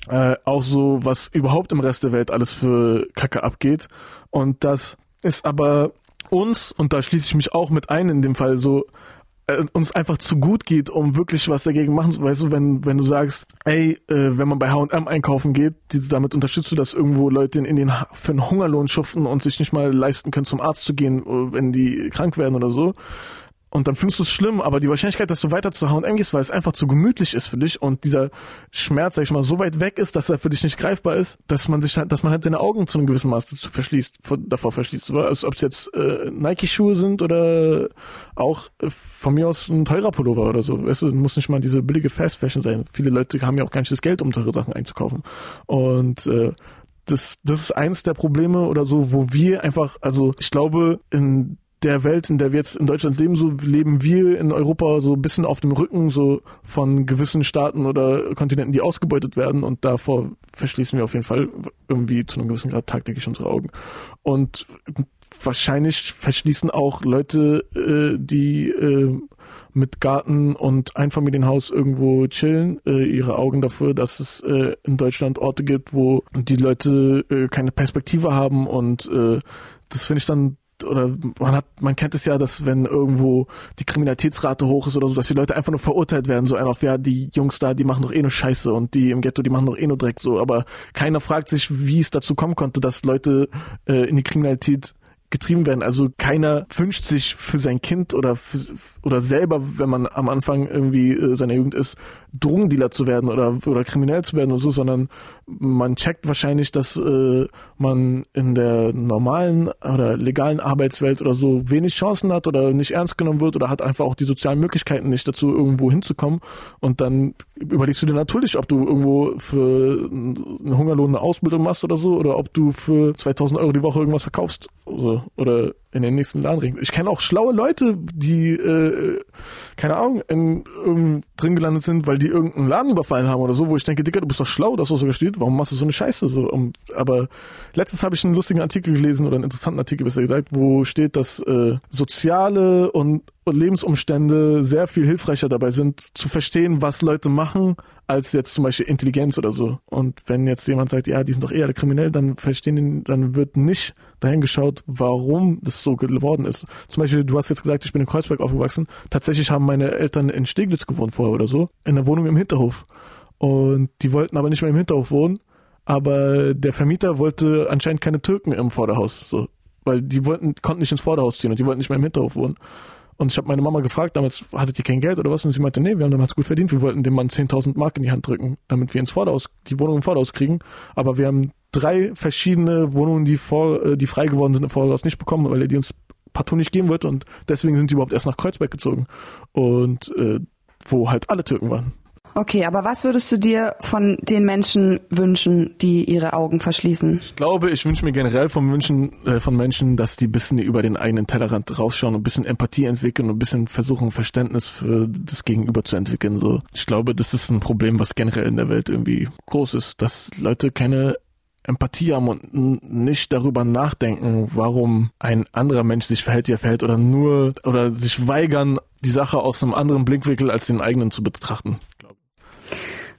äh, auch so, was überhaupt im Rest der Welt alles für Kacke abgeht. Und das ist aber uns, und da schließe ich mich auch mit ein in dem Fall, so äh, uns einfach zu gut geht, um wirklich was dagegen machen zu, weißt du, wenn, wenn du sagst, ey, äh, wenn man bei H&M einkaufen geht, die, damit unterstützt du, dass irgendwo Leute in, in den für einen Hungerlohn schuften und sich nicht mal leisten können, zum Arzt zu gehen, äh, wenn die krank werden oder so. Und dann findest du es schlimm, aber die Wahrscheinlichkeit, dass du weiter zu H&M gehst, weil es einfach zu gemütlich ist für dich und dieser Schmerz, sag ich mal, so weit weg ist, dass er für dich nicht greifbar ist, dass man sich halt, dass man halt seine Augen zu einem gewissen Maß dazu verschließt, davor verschließt. Also ob es jetzt äh, Nike-Schuhe sind oder auch äh, von mir aus ein teurer Pullover oder so. Weißt du, muss nicht mal diese billige Fast Fashion sein. Viele Leute haben ja auch gar nicht das Geld, um teure Sachen einzukaufen. Und äh, das, das ist eins der Probleme oder so, wo wir einfach, also ich glaube, in der Welt, in der wir jetzt in Deutschland leben, so leben wir in Europa so ein bisschen auf dem Rücken so von gewissen Staaten oder Kontinenten, die ausgebeutet werden und davor verschließen wir auf jeden Fall irgendwie zu einem gewissen Grad tagtäglich unsere Augen. Und wahrscheinlich verschließen auch Leute, äh, die äh, mit Garten und Einfamilienhaus irgendwo chillen, äh, ihre Augen dafür, dass es äh, in Deutschland Orte gibt, wo die Leute äh, keine Perspektive haben und äh, das finde ich dann oder man hat, man kennt es ja, dass wenn irgendwo die Kriminalitätsrate hoch ist oder so, dass die Leute einfach nur verurteilt werden, so ein auf, ja, die Jungs da, die machen doch eh nur Scheiße und die im Ghetto, die machen doch eh nur Dreck, so, aber keiner fragt sich, wie es dazu kommen konnte, dass Leute äh, in die Kriminalität getrieben werden. Also keiner wünscht sich für sein Kind oder für, oder selber, wenn man am Anfang irgendwie äh, seiner Jugend ist, Drogendealer zu werden oder, oder kriminell zu werden oder so, sondern man checkt wahrscheinlich, dass äh, man in der normalen oder legalen Arbeitswelt oder so wenig Chancen hat oder nicht ernst genommen wird oder hat einfach auch die sozialen Möglichkeiten nicht dazu, irgendwo hinzukommen. Und dann überlegst du dir natürlich, ob du irgendwo für eine Ausbildung machst oder so oder ob du für 2000 Euro die Woche irgendwas verkaufst so, oder in den nächsten Laden ringen. Ich kenne auch schlaue Leute, die, äh, keine Ahnung, in, in, drin gelandet sind, weil die irgendeinen Laden überfallen haben oder so, wo ich denke, Dicker, du bist doch schlau, dass du so steht, warum machst du so eine Scheiße? So, um, aber letztens habe ich einen lustigen Artikel gelesen oder einen interessanten Artikel, besser gesagt, wo steht, dass äh, soziale und und Lebensumstände sehr viel hilfreicher dabei sind, zu verstehen, was Leute machen, als jetzt zum Beispiel Intelligenz oder so. Und wenn jetzt jemand sagt, ja, die sind doch eher kriminell, dann verstehen die, dann wird nicht dahin geschaut, warum das so geworden ist. Zum Beispiel, du hast jetzt gesagt, ich bin in Kreuzberg aufgewachsen. Tatsächlich haben meine Eltern in Steglitz gewohnt vorher oder so, in der Wohnung im Hinterhof. Und die wollten aber nicht mehr im Hinterhof wohnen. Aber der Vermieter wollte anscheinend keine Türken im Vorderhaus, so. Weil die wollten, konnten nicht ins Vorderhaus ziehen und die wollten nicht mehr im Hinterhof wohnen. Und ich habe meine Mama gefragt, damals hattet ihr kein Geld oder was? Und sie meinte, nee, wir haben damals gut verdient. Wir wollten dem Mann 10.000 Mark in die Hand drücken, damit wir ins Vorderhaus, die Wohnung im Vorderhaus kriegen. Aber wir haben drei verschiedene Wohnungen, die, vor, äh, die frei geworden sind im Voraus nicht bekommen, weil er die uns partout nicht geben wollte und deswegen sind die überhaupt erst nach Kreuzberg gezogen und äh, wo halt alle Türken waren. Okay, aber was würdest du dir von den Menschen wünschen, die ihre Augen verschließen? Ich glaube, ich wünsche mir generell von Menschen, äh, von Menschen, dass die ein bisschen über den eigenen Tellerrand rausschauen und ein bisschen Empathie entwickeln und ein bisschen versuchen, Verständnis für das Gegenüber zu entwickeln. So, ich glaube, das ist ein Problem, was generell in der Welt irgendwie groß ist, dass Leute keine Empathie haben und nicht darüber nachdenken, warum ein anderer Mensch sich verhält, wie er verhält, oder nur oder sich weigern, die Sache aus einem anderen Blickwinkel als den eigenen zu betrachten.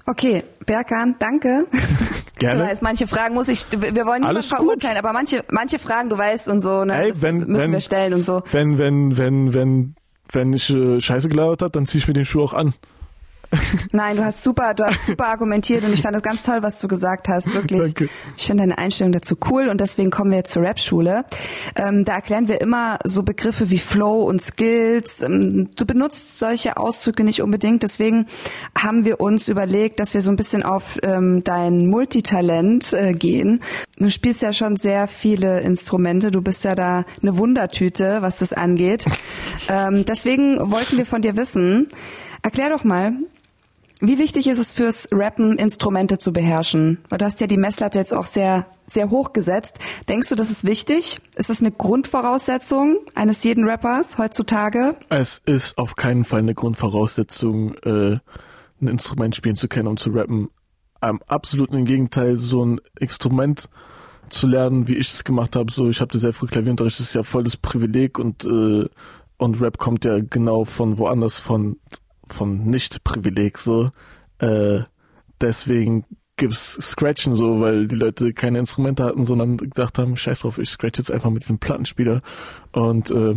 Okay, Berkan, danke. Gerne. Du weißt, manche Fragen muss ich, wir wollen niemanden verurteilen, aber manche, manche Fragen, du weißt und so, ne, Ey, wenn, müssen wenn, wir stellen und so. Wenn, wenn, wenn, wenn, wenn ich äh, Scheiße gelabert habe, dann zieh ich mir den Schuh auch an. Nein, du hast super, du hast super argumentiert und ich fand es ganz toll, was du gesagt hast. Wirklich. Danke. Ich finde deine Einstellung dazu cool und deswegen kommen wir jetzt zur Rap-Schule. Ähm, da erklären wir immer so Begriffe wie Flow und Skills. Ähm, du benutzt solche Ausdrücke nicht unbedingt, deswegen haben wir uns überlegt, dass wir so ein bisschen auf ähm, dein Multitalent äh, gehen. Du spielst ja schon sehr viele Instrumente. Du bist ja da eine Wundertüte, was das angeht. ähm, deswegen wollten wir von dir wissen, Erklär doch mal, wie wichtig ist es fürs Rappen, Instrumente zu beherrschen? Weil du hast ja die Messlatte jetzt auch sehr, sehr hoch gesetzt. Denkst du, das ist wichtig? Ist das eine Grundvoraussetzung eines jeden Rappers heutzutage? Es ist auf keinen Fall eine Grundvoraussetzung, äh, ein Instrument spielen zu können, um zu rappen. Am absoluten Gegenteil, so ein Instrument zu lernen, wie ich es gemacht habe. So, ich habe sehr früh Klavierunterricht, das ist ja voll das Privileg und äh, und Rap kommt ja genau von woanders, von von Nicht-Privileg so. Äh, deswegen gibt's Scratchen so, weil die Leute keine Instrumente hatten, sondern gedacht haben, scheiß drauf, ich scratch jetzt einfach mit diesem Plattenspieler. Und äh,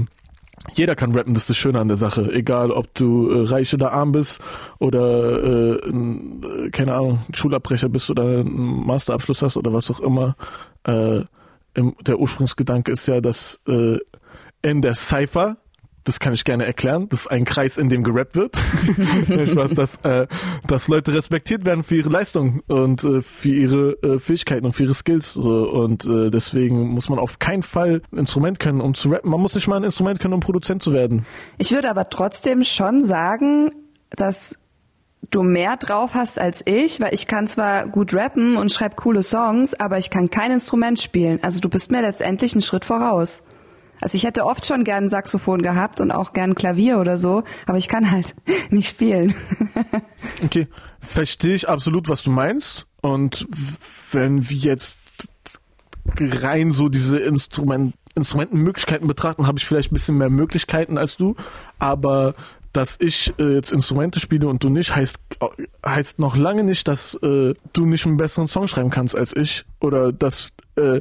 jeder kann rappen, das ist das Schöne an der Sache. Egal, ob du äh, reich oder arm bist oder äh, ein, keine Ahnung, Schulabbrecher bist oder einen Masterabschluss hast oder was auch immer. Äh, im, der Ursprungsgedanke ist ja, dass äh, in der Cypher das kann ich gerne erklären. Das ist ein Kreis, in dem gerappt wird. Spaß, dass, äh, dass Leute respektiert werden für ihre Leistung und äh, für ihre äh, Fähigkeiten und für ihre Skills. So. Und äh, deswegen muss man auf keinen Fall ein Instrument können, um zu rappen. Man muss nicht mal ein Instrument können, um Produzent zu werden. Ich würde aber trotzdem schon sagen, dass du mehr drauf hast als ich, weil ich kann zwar gut rappen und schreibe coole Songs, aber ich kann kein Instrument spielen. Also du bist mir letztendlich einen Schritt voraus. Also ich hätte oft schon gern Saxophon gehabt und auch gern Klavier oder so, aber ich kann halt nicht spielen. okay, verstehe ich absolut, was du meinst. Und wenn wir jetzt rein so diese Instrument, Instrumentenmöglichkeiten betrachten, habe ich vielleicht ein bisschen mehr Möglichkeiten als du. Aber dass ich äh, jetzt Instrumente spiele und du nicht, heißt, heißt noch lange nicht, dass äh, du nicht einen besseren Song schreiben kannst als ich. Oder dass äh,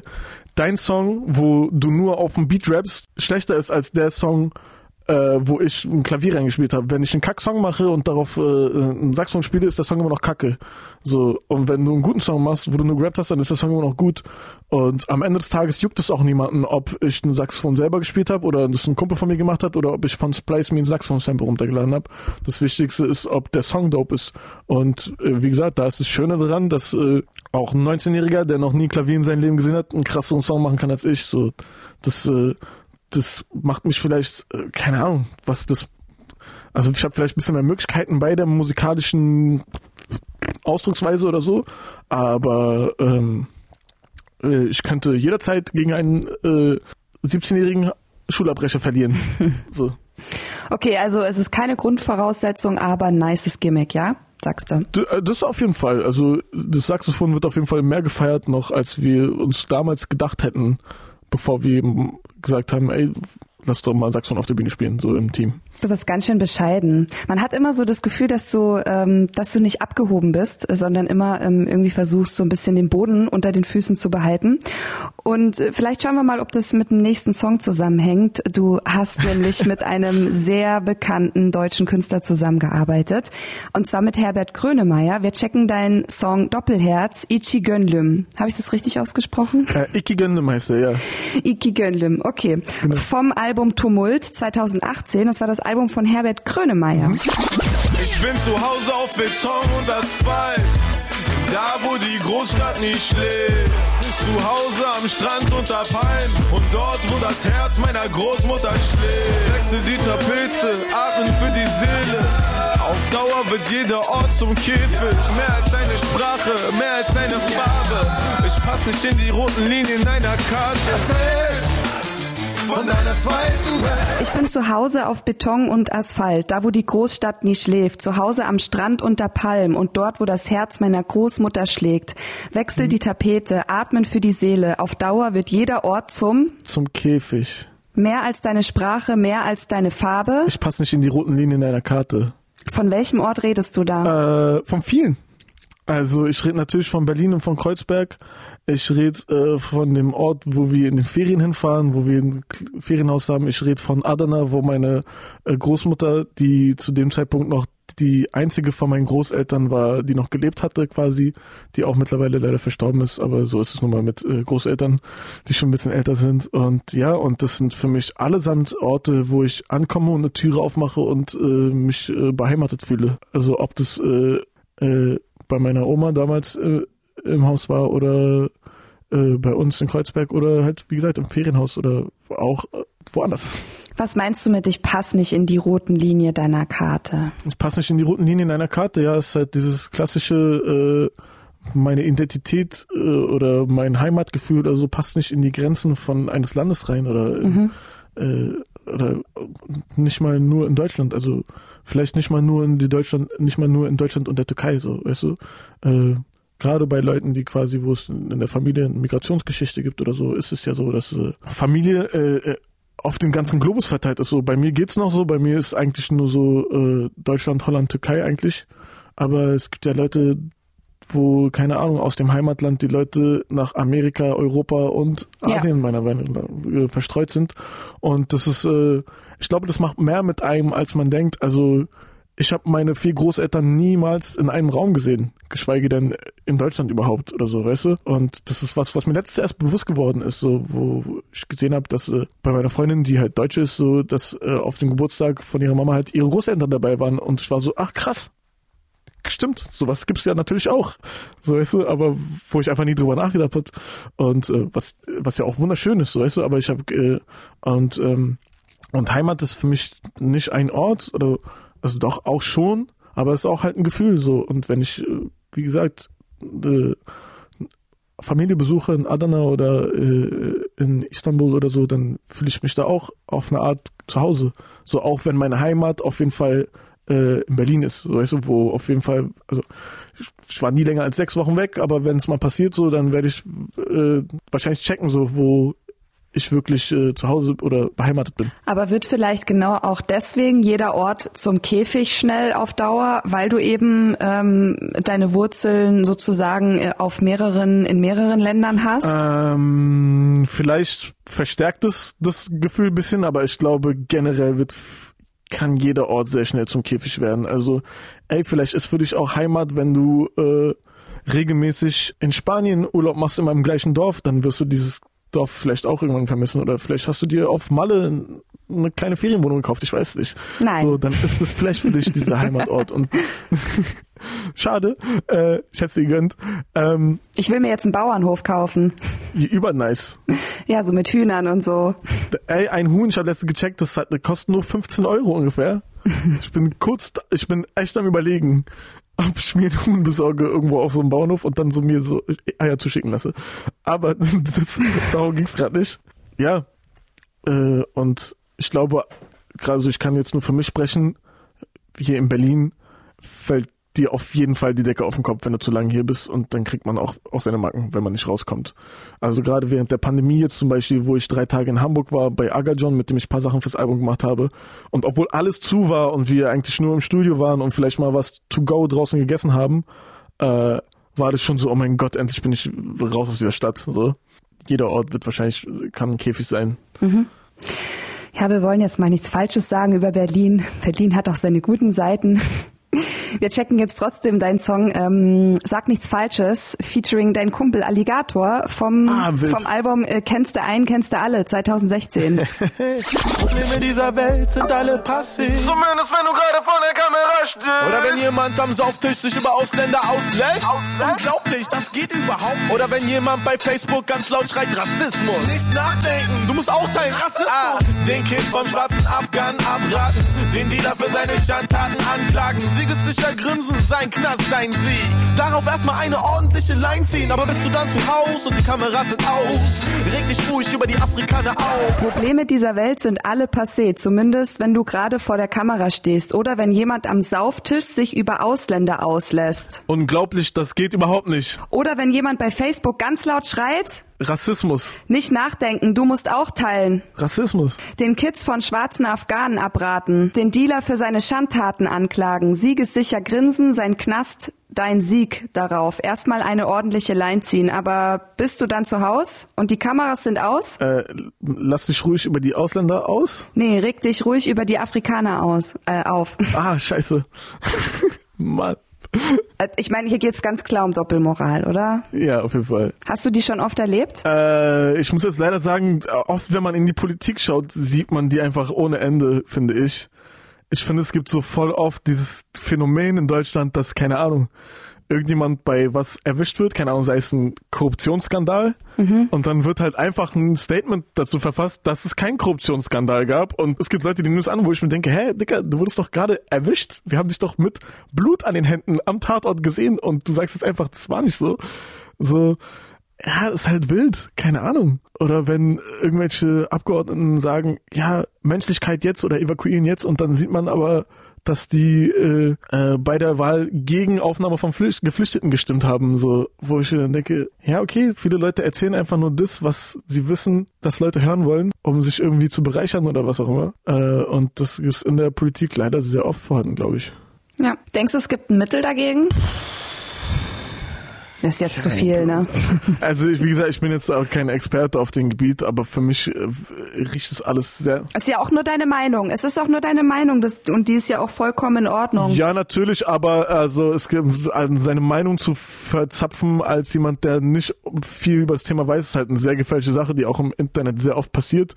dein Song, wo du nur auf dem Beat rappst, schlechter ist als der Song, äh, wo ich ein Klavier reingespielt habe. Wenn ich einen Kack-Song mache und darauf äh, einen Saxophon spiele, ist der Song immer noch kacke. So, und wenn du einen guten Song machst, wo du nur gerappt hast, dann ist der Song immer noch gut. Und am Ende des Tages juckt es auch niemanden, ob ich einen Saxophon selber gespielt habe oder das ein Kumpel von mir gemacht hat oder ob ich von Splice mir ein Saxophon-Sample runtergeladen habe. Das Wichtigste ist, ob der Song dope ist. Und äh, wie gesagt, da ist das Schöne dran, dass äh, auch ein 19-Jähriger, der noch nie Klavier in seinem Leben gesehen hat, einen krasseren Song machen kann als ich. So, das äh, das macht mich vielleicht, äh, keine Ahnung, was das. Also ich habe vielleicht ein bisschen mehr Möglichkeiten bei der musikalischen Ausdrucksweise oder so, aber ähm, äh, ich könnte jederzeit gegen einen äh, 17-jährigen Schulabbrecher verlieren. so. Okay, also es ist keine Grundvoraussetzung, aber ein nices Gimmick, ja? Sagst du? Äh, das auf jeden Fall. Also das Saxophon wird auf jeden Fall mehr gefeiert noch, als wir uns damals gedacht hätten, bevor wir gesagt haben, ey, lass doch mal Saxon auf der Bühne spielen, so im Team. Du bist ganz schön bescheiden. Man hat immer so das Gefühl, dass du, ähm, dass du nicht abgehoben bist, sondern immer ähm, irgendwie versuchst, so ein bisschen den Boden unter den Füßen zu behalten. Und äh, vielleicht schauen wir mal, ob das mit dem nächsten Song zusammenhängt. Du hast nämlich mit einem sehr bekannten deutschen Künstler zusammengearbeitet. Und zwar mit Herbert Grönemeyer. Wir checken deinen Song Doppelherz, Ichi Gönlüm. Habe ich das richtig ausgesprochen? Äh, Iki Gönlüm heißt er, ja. Iki Gönlüm, okay. Genau. Vom Album Tumult 2018. Das war das Album von Herbert Grönemeyer. Ich bin zu Hause auf Beton und Asphalt, da wo die Großstadt nicht schläft. Zu Hause am Strand unter Palmen und dort, wo das Herz meiner Großmutter schlägt. Wechsel die Tapete, atmen für die Seele. Auf Dauer wird jeder Ort zum Käfig. Mehr als deine Sprache, mehr als deine Farbe. Ich pass nicht in die roten Linien deiner Karte. Erzähl von deiner zweiten Welt. Ich bin zu Hause auf Beton und Asphalt, da wo die Großstadt nie schläft, zu Hause am Strand unter Palm und dort, wo das Herz meiner Großmutter schlägt. Wechsel die Tapete, atmen für die Seele, auf Dauer wird jeder Ort zum zum Käfig. Mehr als deine Sprache, mehr als deine Farbe. Ich passe nicht in die roten Linien deiner Karte. Von welchem Ort redest du da? Äh, von vielen. Also ich rede natürlich von Berlin und von Kreuzberg. Ich rede äh, von dem Ort, wo wir in den Ferien hinfahren, wo wir ein Ferienhaus haben. Ich rede von Adana, wo meine äh, Großmutter, die zu dem Zeitpunkt noch die einzige von meinen Großeltern war, die noch gelebt hatte quasi, die auch mittlerweile leider verstorben ist, aber so ist es nun mal mit äh, Großeltern, die schon ein bisschen älter sind. Und ja, und das sind für mich allesamt Orte, wo ich ankomme und eine Türe aufmache und äh, mich äh, beheimatet fühle. Also ob das äh, äh, bei meiner Oma damals äh, im Haus war oder äh, bei uns in Kreuzberg oder halt, wie gesagt, im Ferienhaus oder auch äh, woanders. Was meinst du mit, ich passe nicht in die roten Linie deiner Karte? Ich passe nicht in die roten Linien deiner Karte, ja, es ist halt dieses klassische, äh, meine Identität äh, oder mein Heimatgefühl oder so passt nicht in die Grenzen von eines Landes rein oder, mhm. äh, oder nicht mal nur in Deutschland, also vielleicht nicht mal nur in die Deutschland, nicht mal nur in Deutschland und der Türkei, so, weißt du? Äh, Gerade bei Leuten, die quasi, wo es in der Familie eine Migrationsgeschichte gibt oder so, ist es ja so, dass äh, Familie äh, äh, auf dem ganzen Globus verteilt ist. So, bei mir geht's noch so, bei mir ist eigentlich nur so äh, Deutschland, Holland, Türkei eigentlich. Aber es gibt ja Leute, wo, keine Ahnung, aus dem Heimatland die Leute nach Amerika, Europa und Asien ja. meiner Meinung nach äh, verstreut sind. Und das ist, äh, ich glaube, das macht mehr mit einem, als man denkt. Also ich habe meine vier Großeltern niemals in einem Raum gesehen, geschweige denn in Deutschland überhaupt oder so, weißt du? Und das ist was, was mir letztes erst bewusst geworden ist, so wo ich gesehen habe, dass äh, bei meiner Freundin, die halt Deutsche ist, so dass äh, auf dem Geburtstag von ihrer Mama halt ihre Großeltern dabei waren und ich war so, ach krass. Stimmt, sowas gibt's ja natürlich auch, so weißt du, aber wo ich einfach nie drüber nachgedacht habe und äh, was was ja auch wunderschön ist, so weißt du, aber ich habe äh, und ähm, und Heimat ist für mich nicht ein Ort oder also doch auch schon, aber es ist auch halt ein Gefühl so. Und wenn ich, äh, wie gesagt, äh, Familie besuche in Adana oder äh, in Istanbul oder so, dann fühle ich mich da auch auf eine Art zu Hause. So auch wenn meine Heimat auf jeden Fall äh, in Berlin ist, so weißt du, wo auf jeden Fall, also ich, war nie länger als sechs Wochen weg, aber wenn es mal passiert so, dann werde ich äh, wahrscheinlich checken, so wo ich wirklich äh, zu Hause oder beheimatet bin. Aber wird vielleicht genau auch deswegen jeder Ort zum Käfig schnell auf Dauer, weil du eben ähm, deine Wurzeln sozusagen äh, auf mehreren, in mehreren Ländern hast? Ähm, vielleicht verstärkt es das Gefühl ein bisschen, aber ich glaube generell wird kann jeder Ort sehr schnell zum Käfig werden. Also, ey, vielleicht ist für dich auch Heimat, wenn du äh, regelmäßig in Spanien Urlaub machst in meinem gleichen Dorf, dann wirst du dieses Dorf vielleicht auch irgendwann vermissen oder vielleicht hast du dir auf Malle eine kleine Ferienwohnung gekauft, ich weiß nicht. Nein. So, dann ist das vielleicht für dich dieser Heimatort und schade, äh, ich hätte es dir gegönnt. Ähm, ich will mir jetzt einen Bauernhof kaufen. Übernice. Ja, so mit Hühnern und so. Ey, ein Huhn, ich habe letztens gecheckt, das hat, kostet nur 15 Euro ungefähr. Ich bin kurz, ich bin echt am überlegen, ob ich mir einen Huhn besorge irgendwo auf so einem Bauernhof und dann so mir so Eier zuschicken lasse. Aber das, darum ging's gerade nicht. Ja. Äh, und ich glaube, gerade so, ich kann jetzt nur für mich sprechen, hier in Berlin fällt dir auf jeden Fall die Decke auf den Kopf, wenn du zu lange hier bist und dann kriegt man auch, auch seine Macken, wenn man nicht rauskommt. Also gerade während der Pandemie jetzt zum Beispiel, wo ich drei Tage in Hamburg war bei Agajon, mit dem ich paar Sachen fürs Album gemacht habe und obwohl alles zu war und wir eigentlich nur im Studio waren und vielleicht mal was to go draußen gegessen haben, äh, war das schon so, oh mein Gott, endlich bin ich raus aus dieser Stadt. So. Jeder Ort wird wahrscheinlich, kann ein Käfig sein. Mhm. Ja, wir wollen jetzt mal nichts Falsches sagen über Berlin. Berlin hat auch seine guten Seiten. Wir checken jetzt trotzdem deinen Song ähm, Sag nichts Falsches, featuring dein Kumpel Alligator vom, ah, vom Album äh, Kennst du einen, kennst du alle, 2016. Probleme dieser Welt sind alle passiv. Zumindest wenn du gerade vor der Kamera stehst. Oder wenn jemand am Sauftisch sich über Ausländer auslässt. Unglaublich, das geht überhaupt nicht. Oder wenn jemand bei Facebook ganz laut schreit Rassismus. Nicht nachdenken, du musst auch teilen Rassismus. Ah, den Kids von schwarzen Afghanen abraten. Den Dealer für seine Schandtaten anklagen. Siegessicher Gesichter grinsen, sein Knast, sein Sieg. Darauf erstmal eine ordentliche Line ziehen, aber bist du dann zu Haus und die Kameras sind aus, reg dich ruhig über die Afrikaner auf. Probleme dieser Welt sind alle passé, zumindest wenn du gerade vor der Kamera stehst oder wenn jemand am Sauftisch sich über Ausländer auslässt. Unglaublich, das geht überhaupt nicht. Oder wenn jemand bei Facebook ganz laut schreit, Rassismus. Nicht nachdenken, du musst auch teilen. Rassismus. Den Kids von schwarzen Afghanen abraten. Den Dealer für seine Schandtaten anklagen. Siegessicher grinsen, sein Knast, dein Sieg darauf. Erstmal eine ordentliche Line ziehen. Aber bist du dann zu Haus und die Kameras sind aus? Äh, lass dich ruhig über die Ausländer aus? Nee, reg dich ruhig über die Afrikaner aus, äh, auf. Ah, scheiße. Mann. Äh, ich meine, hier geht's ganz klar um Doppelmoral, oder? Ja, auf jeden Fall. Hast du die schon oft erlebt? Äh, ich muss jetzt leider sagen, oft, wenn man in die Politik schaut, sieht man die einfach ohne Ende, finde ich. Ich finde, es gibt so voll oft dieses Phänomen in Deutschland, dass, keine Ahnung, irgendjemand bei was erwischt wird, keine Ahnung, sei es ein Korruptionsskandal, mhm. und dann wird halt einfach ein Statement dazu verfasst, dass es keinen Korruptionsskandal gab. Und es gibt Leute, die nehmen es an, wo ich mir denke, hä, Dicker, du wurdest doch gerade erwischt. Wir haben dich doch mit Blut an den Händen am Tatort gesehen und du sagst jetzt einfach, das war nicht so. So, ja, ist halt wild, keine Ahnung. Oder wenn irgendwelche Abgeordneten sagen, ja, Menschlichkeit jetzt oder evakuieren jetzt und dann sieht man aber dass die äh, äh, bei der Wahl gegen Aufnahme von Flücht Geflüchteten gestimmt haben, so wo ich dann denke, ja okay, viele Leute erzählen einfach nur das, was sie wissen, dass Leute hören wollen, um sich irgendwie zu bereichern oder was auch immer. Äh, und das ist in der Politik leider sehr oft vorhanden, glaube ich. Ja, denkst du, es gibt ein Mittel dagegen? Das ist jetzt zu viel, ne? Also ich, wie gesagt, ich bin jetzt auch kein Experte auf dem Gebiet, aber für mich äh, riecht es alles sehr. Es ist ja auch nur deine Meinung. Es ist auch nur deine Meinung das, und die ist ja auch vollkommen in Ordnung. Ja, natürlich, aber also es gibt seine Meinung zu verzapfen als jemand, der nicht viel über das Thema weiß, ist halt eine sehr gefährliche Sache, die auch im Internet sehr oft passiert.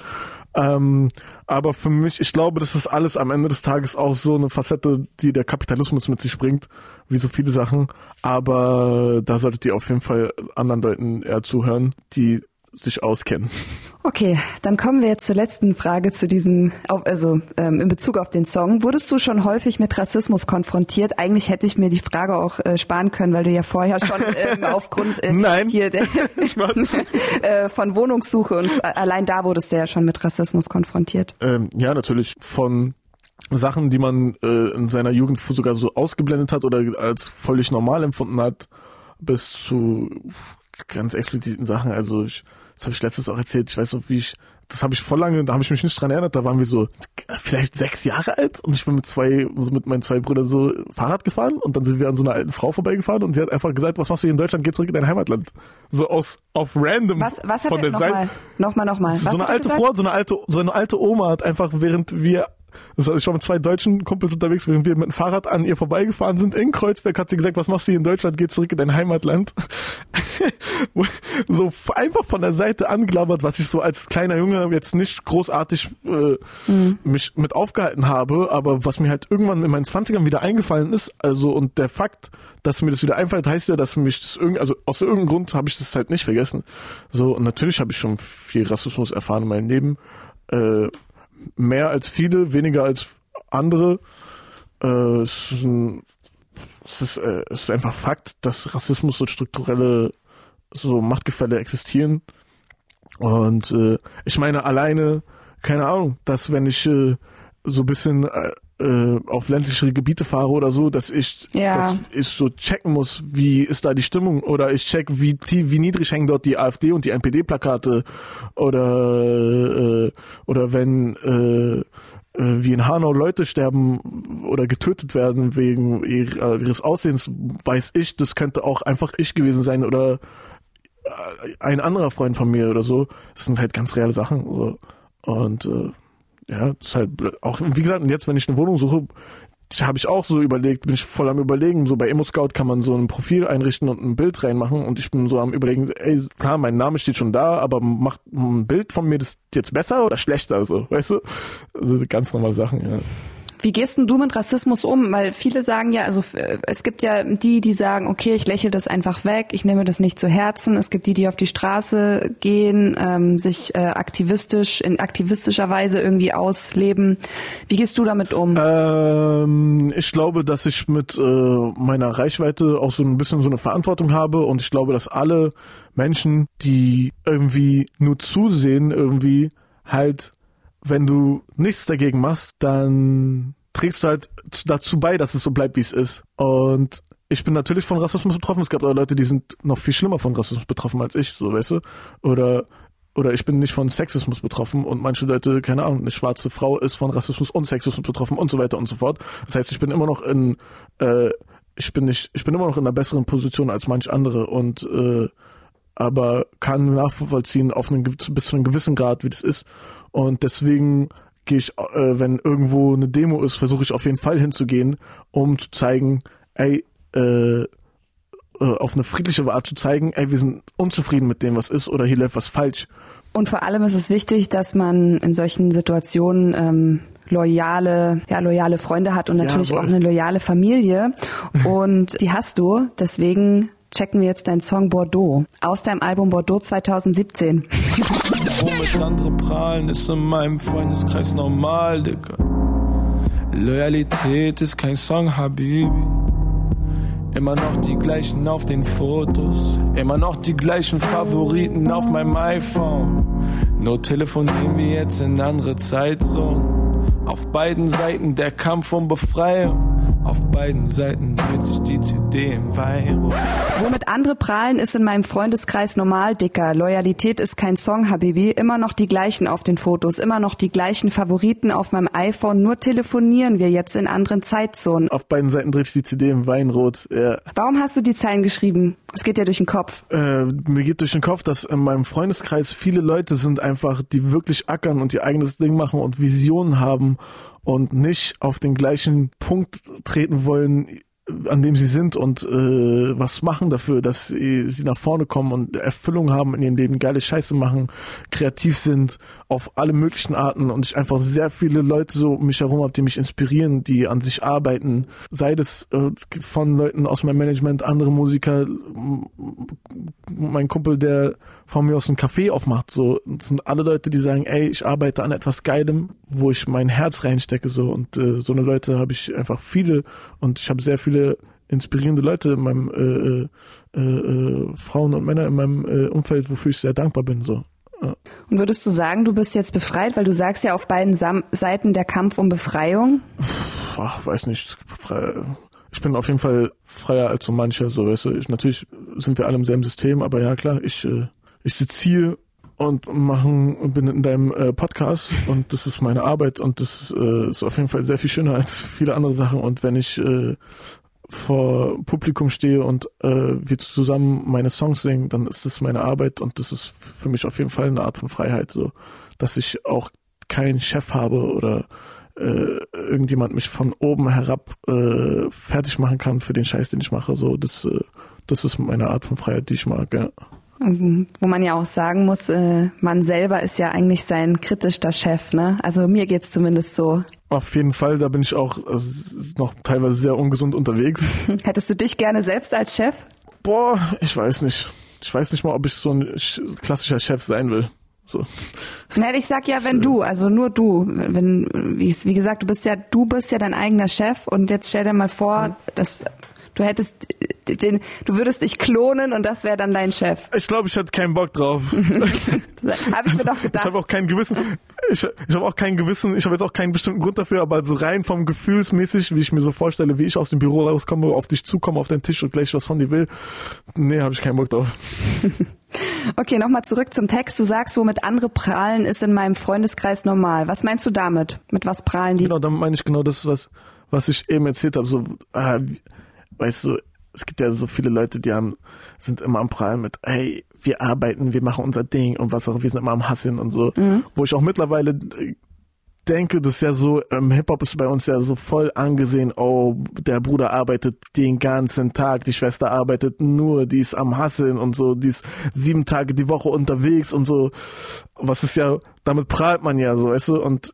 Ähm, aber für mich, ich glaube, das ist alles am Ende des Tages auch so eine Facette, die der Kapitalismus mit sich bringt, wie so viele Sachen. Aber da solltet ihr auf jeden Fall anderen Leuten eher zuhören, die sich auskennen. Okay, dann kommen wir jetzt zur letzten Frage zu diesem, also ähm, in Bezug auf den Song. Wurdest du schon häufig mit Rassismus konfrontiert? Eigentlich hätte ich mir die Frage auch äh, sparen können, weil du ja vorher schon ähm, aufgrund äh, Nein. hier der, äh, von Wohnungssuche und allein da wurdest du ja schon mit Rassismus konfrontiert. Ähm, ja, natürlich. Von Sachen, die man äh, in seiner Jugend sogar so ausgeblendet hat oder als völlig normal empfunden hat, bis zu ganz expliziten Sachen. Also ich das habe ich letztens auch erzählt, ich weiß noch, wie ich, das habe ich voll lange, da habe ich mich nicht dran erinnert, da waren wir so vielleicht sechs Jahre alt und ich bin mit zwei, also mit meinen zwei Brüdern so Fahrrad gefahren und dann sind wir an so einer alten Frau vorbeigefahren und sie hat einfach gesagt, was machst du hier in Deutschland, geh zurück in dein Heimatland. So aus, auf random. Was, was hat von der Seite. Nochmal, nochmal. So eine alte Frau, so eine alte, so eine alte Oma hat einfach, während wir das heißt, ich war mit zwei deutschen Kumpels unterwegs, während wir mit dem Fahrrad an ihr vorbeigefahren sind. In Kreuzberg hat sie gesagt, was machst du hier in Deutschland? Geh zurück in dein Heimatland. so einfach von der Seite angelabert, was ich so als kleiner Junge jetzt nicht großartig äh, mhm. mich mit aufgehalten habe, aber was mir halt irgendwann in meinen Zwanzigern wieder eingefallen ist, also und der Fakt, dass mir das wieder einfällt, heißt ja, dass mich das irgendwie, also aus irgendeinem Grund habe ich das halt nicht vergessen. So, und natürlich habe ich schon viel Rassismus erfahren in meinem Leben. Äh, mehr als viele, weniger als andere. Äh, es, ist ein, es, ist, äh, es ist einfach Fakt, dass Rassismus und strukturelle so Machtgefälle existieren. Und äh, ich meine alleine, keine Ahnung, dass wenn ich äh, so ein bisschen äh, äh, auf ländlichere Gebiete fahre oder so, dass ich, ja. dass ich so checken muss, wie ist da die Stimmung oder ich check, wie, wie niedrig hängen dort die AfD und die NPD-Plakate oder äh, oder wenn äh, äh, wie in Hanau Leute sterben oder getötet werden wegen ihres Aussehens, weiß ich, das könnte auch einfach ich gewesen sein oder äh, ein anderer Freund von mir oder so. Das sind halt ganz reale Sachen. So. Und äh, ja, das ist halt auch, wie gesagt, und jetzt, wenn ich eine Wohnung suche, habe ich auch so überlegt, bin ich voll am überlegen, so bei ImmoScout kann man so ein Profil einrichten und ein Bild reinmachen und ich bin so am überlegen, ey, klar, mein Name steht schon da, aber macht ein Bild von mir das jetzt besser oder schlechter, so, weißt du? Also ganz normale Sachen, ja. Wie gehst denn du mit Rassismus um? Weil viele sagen ja, also äh, es gibt ja die, die sagen, okay, ich lächle das einfach weg, ich nehme das nicht zu Herzen. Es gibt die, die auf die Straße gehen, ähm, sich äh, aktivistisch, in aktivistischer Weise irgendwie ausleben. Wie gehst du damit um? Ähm, ich glaube, dass ich mit äh, meiner Reichweite auch so ein bisschen so eine Verantwortung habe und ich glaube, dass alle Menschen, die irgendwie nur zusehen, irgendwie halt wenn du nichts dagegen machst, dann trägst du halt dazu bei, dass es so bleibt, wie es ist. Und ich bin natürlich von Rassismus betroffen. Es gab aber Leute, die sind noch viel schlimmer von Rassismus betroffen als ich, so weißt du. Oder oder ich bin nicht von Sexismus betroffen und manche Leute, keine Ahnung, eine schwarze Frau ist von Rassismus und Sexismus betroffen und so weiter und so fort. Das heißt, ich bin immer noch in, äh, ich bin nicht, ich bin immer noch in einer besseren Position als manch andere und äh, aber kann nachvollziehen auf einen bis zu einem gewissen Grad, wie das ist. Und deswegen gehe ich, äh, wenn irgendwo eine Demo ist, versuche ich auf jeden Fall hinzugehen, um zu zeigen, ey, äh, äh, auf eine friedliche Art zu zeigen, ey, wir sind unzufrieden mit dem, was ist, oder hier läuft was falsch. Und vor allem ist es wichtig, dass man in solchen Situationen ähm, loyale, ja, loyale Freunde hat und natürlich Jawohl. auch eine loyale Familie. Und die hast du. Deswegen checken wir jetzt deinen Song Bordeaux aus deinem Album Bordeaux 2017. Womit andere prahlen, ist in meinem Freundeskreis normal, Digga. Loyalität ist kein Song, Habibi. Immer noch die gleichen auf den Fotos, immer noch die gleichen Favoriten auf meinem iPhone. Nur telefonieren wir jetzt in andere Zeitzonen. Auf beiden Seiten der Kampf um Befreiung. Auf beiden Seiten dreht sich die CD im Wein Womit andere prahlen, ist in meinem Freundeskreis normal, Dicker. Loyalität ist kein Song, Habibi. Immer noch die gleichen auf den Fotos, immer noch die gleichen Favoriten auf meinem iPhone. Nur telefonieren wir jetzt in anderen Zeitzonen. Auf beiden Seiten dreht sich die CD im Weinrot. Ja. Warum hast du die Zeilen geschrieben? Es geht ja durch den Kopf. Äh, mir geht durch den Kopf, dass in meinem Freundeskreis viele Leute sind einfach, die wirklich ackern und ihr eigenes Ding machen und Visionen haben und nicht auf den gleichen Punkt treten wollen, an dem sie sind und äh, was machen dafür, dass sie, sie nach vorne kommen und Erfüllung haben in ihrem Leben, geile Scheiße machen, kreativ sind, auf alle möglichen Arten und ich einfach sehr viele Leute so um mich herum habe, die mich inspirieren, die an sich arbeiten, sei das äh, von Leuten aus meinem Management, andere Musiker, mein Kumpel, der von mir aus ein Café aufmacht, so, das sind alle Leute, die sagen, ey, ich arbeite an etwas Geilem, wo ich mein Herz reinstecke, so, und äh, so eine Leute habe ich einfach viele und ich habe sehr viele inspirierende Leute in meinem äh, äh, äh, Frauen und Männer in meinem äh, Umfeld, wofür ich sehr dankbar bin, so. Ja. Und würdest du sagen, du bist jetzt befreit, weil du sagst ja auf beiden Sam Seiten der Kampf um Befreiung? Ach, weiß nicht. Ich bin auf jeden Fall freier als so manche, so weißt du. Ich, natürlich sind wir alle im selben System, aber ja klar, ich äh, ich sitze hier und machen bin in deinem äh, Podcast und das ist meine Arbeit und das äh, ist auf jeden Fall sehr viel schöner als viele andere Sachen und wenn ich äh, vor Publikum stehe und äh, wir zusammen meine Songs singen, dann ist das meine Arbeit und das ist für mich auf jeden Fall eine Art von Freiheit, so dass ich auch keinen Chef habe oder äh, irgendjemand mich von oben herab äh, fertig machen kann für den Scheiß, den ich mache. So, das, äh, das ist meine Art von Freiheit, die ich mag. Ja. Wo man ja auch sagen muss, äh, man selber ist ja eigentlich sein kritischster Chef, ne? Also mir geht's zumindest so. Auf jeden Fall, da bin ich auch also, noch teilweise sehr ungesund unterwegs. Hättest du dich gerne selbst als Chef? Boah, ich weiß nicht. Ich weiß nicht mal, ob ich so ein klassischer Chef sein will. So. Nein, ich sag ja, wenn du, also nur du, wenn, wie, wie gesagt, du bist ja, du bist ja dein eigener Chef und jetzt stell dir mal vor, dass Du hättest den, du würdest dich klonen und das wäre dann dein Chef. Ich glaube, ich hätte keinen Bock drauf. habe ich mir doch gedacht. Ich habe auch kein Gewissen. Ich, ich habe auch kein Gewissen. Ich habe jetzt auch keinen bestimmten Grund dafür, aber so rein vom Gefühlsmäßig, wie ich mir so vorstelle, wie ich aus dem Büro rauskomme, auf dich zukomme, auf den Tisch und gleich was von dir will. Nee, habe ich keinen Bock drauf. Okay, nochmal zurück zum Text. Du sagst, womit andere prahlen, ist in meinem Freundeskreis normal. Was meinst du damit? Mit was prahlen die? Genau, damit meine ich genau das, was, was ich eben erzählt habe. So, äh, weißt du, es gibt ja so viele Leute, die haben, sind immer am Prallen mit, hey, wir arbeiten, wir machen unser Ding und was auch, wir sind immer am Hasseln und so. Mhm. Wo ich auch mittlerweile äh, denke, das ist ja so, im Hip-Hop ist bei uns ja so voll angesehen, oh, der Bruder arbeitet den ganzen Tag, die Schwester arbeitet nur, die ist am Hasseln und so, die ist sieben Tage die Woche unterwegs und so. Was ist ja, damit prahlt man ja so, weißt du, und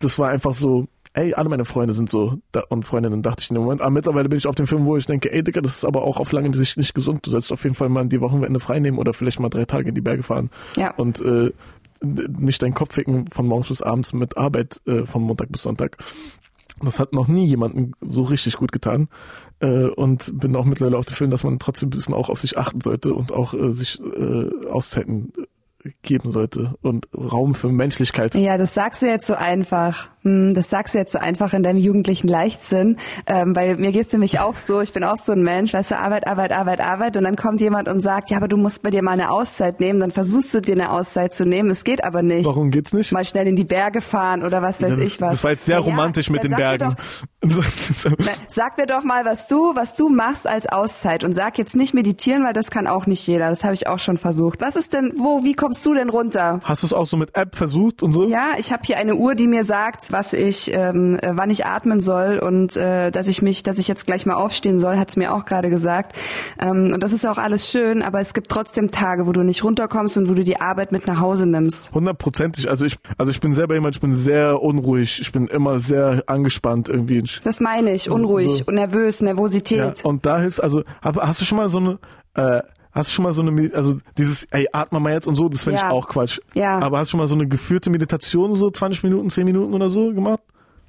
das war einfach so, ey, alle meine Freunde sind so da, und Freundinnen, dachte ich in dem Moment. Aber mittlerweile bin ich auf dem Film, wo ich denke, ey, Digga, das ist aber auch auf lange Sicht nicht gesund. Du sollst auf jeden Fall mal die Wochenende frei nehmen oder vielleicht mal drei Tage in die Berge fahren. Ja. Und äh, nicht deinen Kopf ficken von morgens bis abends mit Arbeit äh, von Montag bis Sonntag. Das hat noch nie jemanden so richtig gut getan. Äh, und bin auch mittlerweile auf dem Film, dass man trotzdem ein bisschen auch auf sich achten sollte und auch äh, sich äh, Auszeiten geben sollte und Raum für Menschlichkeit. Ja, das sagst du jetzt so einfach. Hm, das sagst du jetzt so einfach in deinem jugendlichen Leichtsinn, ähm, weil mir geht's nämlich auch so, ich bin auch so ein Mensch, weißt du, Arbeit, Arbeit, Arbeit, Arbeit und dann kommt jemand und sagt, ja, aber du musst bei dir mal eine Auszeit nehmen, dann versuchst du dir eine Auszeit zu nehmen, es geht aber nicht. Warum geht's nicht? Mal schnell in die Berge fahren oder was weiß das, ich was. Das war jetzt sehr ja, romantisch mit den Bergen. Doch, sag mir doch mal, was du, was du machst als Auszeit und sag jetzt nicht meditieren, weil das kann auch nicht jeder, das habe ich auch schon versucht. Was ist denn, wo, wie kommst du denn runter? Hast du es auch so mit App versucht und so? Ja, ich habe hier eine Uhr, die mir sagt, was ich, ähm, äh, wann ich atmen soll und äh, dass ich mich, dass ich jetzt gleich mal aufstehen soll, hat's mir auch gerade gesagt. Ähm, und das ist auch alles schön, aber es gibt trotzdem Tage, wo du nicht runterkommst und wo du die Arbeit mit nach Hause nimmst. Hundertprozentig. Also ich, also ich bin selber jemand, ich bin sehr unruhig. Ich bin immer sehr angespannt irgendwie. Das meine ich, unruhig so. und nervös, Nervosität. Ja, und da hilft, also hast du schon mal so eine äh, Hast du schon mal so eine, also dieses, ey, atme mal jetzt und so, das finde ja. ich auch Quatsch. Ja. Aber hast du schon mal so eine geführte Meditation, so 20 Minuten, 10 Minuten oder so gemacht?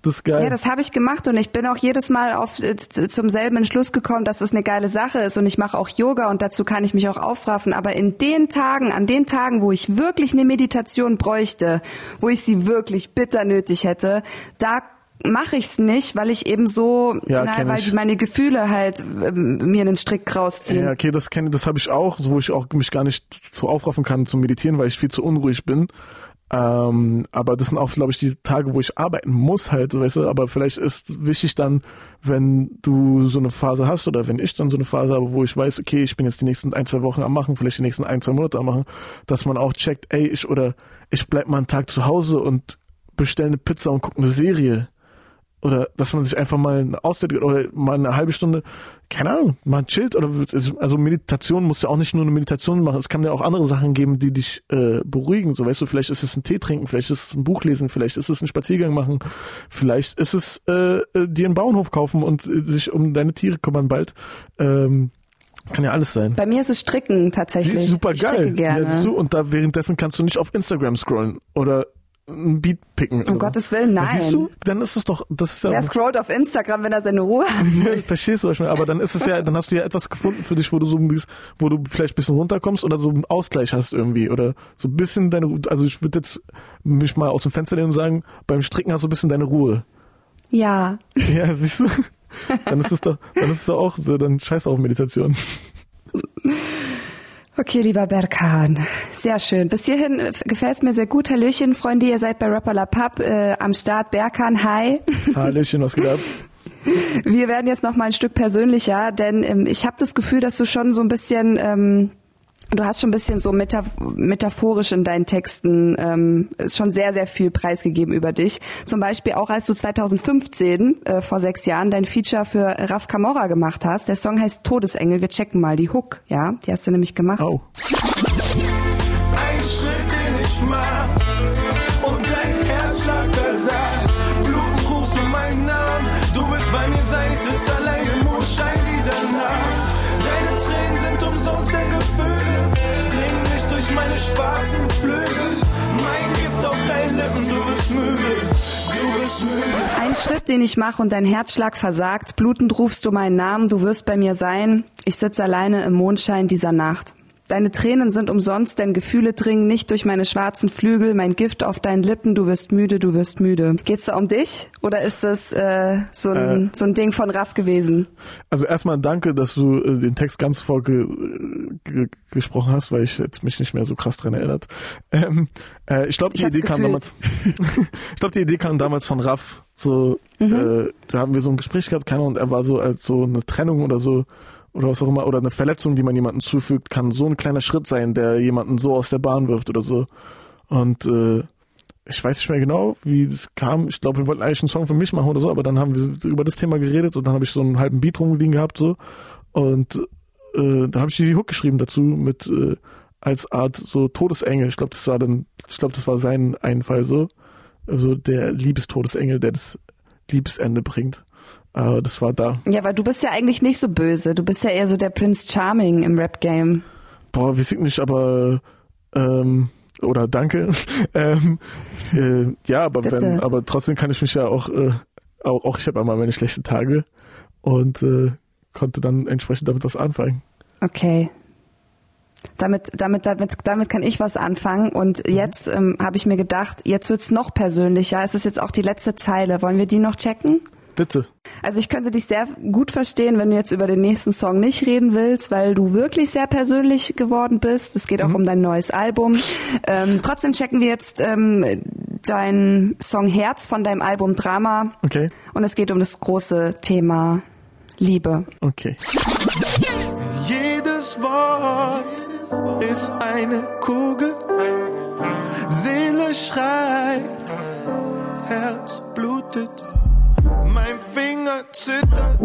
Das ist geil. Ja, das habe ich gemacht und ich bin auch jedes Mal auf äh, zum selben Entschluss gekommen, dass es eine geile Sache ist und ich mache auch Yoga und dazu kann ich mich auch aufraffen. Aber in den Tagen, an den Tagen, wo ich wirklich eine Meditation bräuchte, wo ich sie wirklich bitter nötig hätte, da mache ich es nicht, weil ich eben so, Ja, na, kenn weil ich. meine Gefühle halt ähm, mir einen Strick rausziehen. Ja, okay, das kenne, das habe ich auch, so wo ich auch mich gar nicht zu aufraffen kann zum Meditieren, weil ich viel zu unruhig bin. Ähm, aber das sind auch, glaube ich, die Tage, wo ich arbeiten muss halt, weißt du, aber vielleicht ist wichtig dann, wenn du so eine Phase hast oder wenn ich dann so eine Phase habe, wo ich weiß, okay, ich bin jetzt die nächsten ein, zwei Wochen am machen, vielleicht die nächsten ein, zwei Monate am machen, dass man auch checkt, ey, ich oder ich bleib mal einen Tag zu Hause und bestell eine Pizza und guck eine Serie. Oder dass man sich einfach mal eine Auszeit oder mal eine halbe Stunde, keine Ahnung, mal chillt. Oder also Meditation muss ja auch nicht nur eine Meditation machen. Es kann ja auch andere Sachen geben, die dich äh, beruhigen. So weißt du, vielleicht ist es ein Tee trinken, vielleicht ist es ein Buch lesen, vielleicht ist es ein Spaziergang machen, vielleicht ist es äh, äh, dir einen Bauernhof kaufen und äh, sich um deine Tiere kümmern bald. Ähm, kann ja alles sein. Bei mir ist es Stricken Sie tatsächlich. ist super geil. gerne. Ja, und da währenddessen kannst du nicht auf Instagram scrollen oder ein Beat picken. Um Gottes Willen, nein. Siehst du, dann ist es doch, das ist ja Wer scrollt auf Instagram, wenn er seine Ruhe hat? Verstehst du, ich meine? Aber dann ist es ja, dann hast du ja etwas gefunden für dich, wo du so ein bisschen, wo du vielleicht ein bisschen runterkommst oder so einen Ausgleich hast irgendwie oder so ein bisschen deine, also ich würde jetzt mich mal aus dem Fenster lehnen und sagen, beim Stricken hast du ein bisschen deine Ruhe. Ja. Ja, siehst du? Dann ist es doch, dann ist es doch auch so, dann scheiß auf Meditation. Okay, lieber Berkan. Sehr schön. Bis hierhin gefällt es mir sehr gut. Hallöchen, Freunde, ihr seid bei Rapper La Pub äh, am Start. Berkan, hi. Hallöchen, was geht ab? Wir werden jetzt noch mal ein Stück persönlicher, denn ähm, ich habe das Gefühl, dass du schon so ein bisschen, ähm, du hast schon ein bisschen so metaph metaphorisch in deinen Texten ähm, schon sehr, sehr viel preisgegeben über dich. Zum Beispiel auch, als du 2015, äh, vor sechs Jahren, dein Feature für Raf Camorra gemacht hast. Der Song heißt Todesengel. Wir checken mal die Hook, ja, die hast du nämlich gemacht. Au. Ein Schritt, den ich mach schwarzen Flügel. Mein Gift auf deinen Lippen, du bist müde. Ein Schritt, den ich mache und dein Herzschlag versagt. Blutend rufst du meinen Namen, du wirst bei mir sein. Ich sitze alleine im Mondschein dieser Nacht. Deine Tränen sind umsonst, denn Gefühle dringen nicht durch meine schwarzen Flügel. Mein Gift auf deinen Lippen, du wirst müde, du wirst müde. Geht's da um dich oder ist das äh, so, ein, so ein Ding von Raff gewesen? Also erstmal danke, dass du äh, den Text ganz vorge ge gesprochen hast, weil ich jetzt mich nicht mehr so krass dran erinnert. Ähm, äh, ich glaube, die Idee kam damals. ich glaube, die Idee kam damals von Raff. So, Mhm. äh, da haben wir so ein Gespräch gehabt, keiner und er war so als so eine Trennung oder so oder was auch immer oder eine Verletzung, die man jemandem zufügt, kann so ein kleiner Schritt sein, der jemanden so aus der Bahn wirft oder so. Und äh, ich weiß nicht mehr genau, wie das kam. Ich glaube, wir wollten eigentlich einen Song für mich machen oder so, aber dann haben wir über das Thema geredet und dann habe ich so einen halben Beat rumliegen gehabt so und äh, dann habe ich die Hook geschrieben dazu mit äh, als Art so Todesengel. Ich glaube, das war dann, ich glaube, das war sein Einfall so, also der Liebestodesengel, der das Liebesende bringt. Äh, das war da. Ja, weil du bist ja eigentlich nicht so böse. Du bist ja eher so der Prince Charming im Rap-Game. Boah, weiß ich nicht, aber ähm, oder danke. ähm, äh, ja, aber Bitte. wenn, aber trotzdem kann ich mich ja auch, äh, auch, auch ich habe einmal meine schlechten Tage und äh, konnte dann entsprechend damit was anfangen. Okay. Damit, damit, damit, damit kann ich was anfangen. Und jetzt ähm, habe ich mir gedacht, jetzt wird's noch persönlicher. Es ist jetzt auch die letzte Zeile. Wollen wir die noch checken? Bitte. Also ich könnte dich sehr gut verstehen, wenn du jetzt über den nächsten Song nicht reden willst, weil du wirklich sehr persönlich geworden bist. Es geht auch um dein neues Album. Ähm, trotzdem checken wir jetzt ähm, deinen Song Herz von deinem Album Drama. Okay. Und es geht um das große Thema Liebe. Okay. Jedes Wort ist eine Kugel. Seele schreit, Herz blutet. Mein Finger zittert.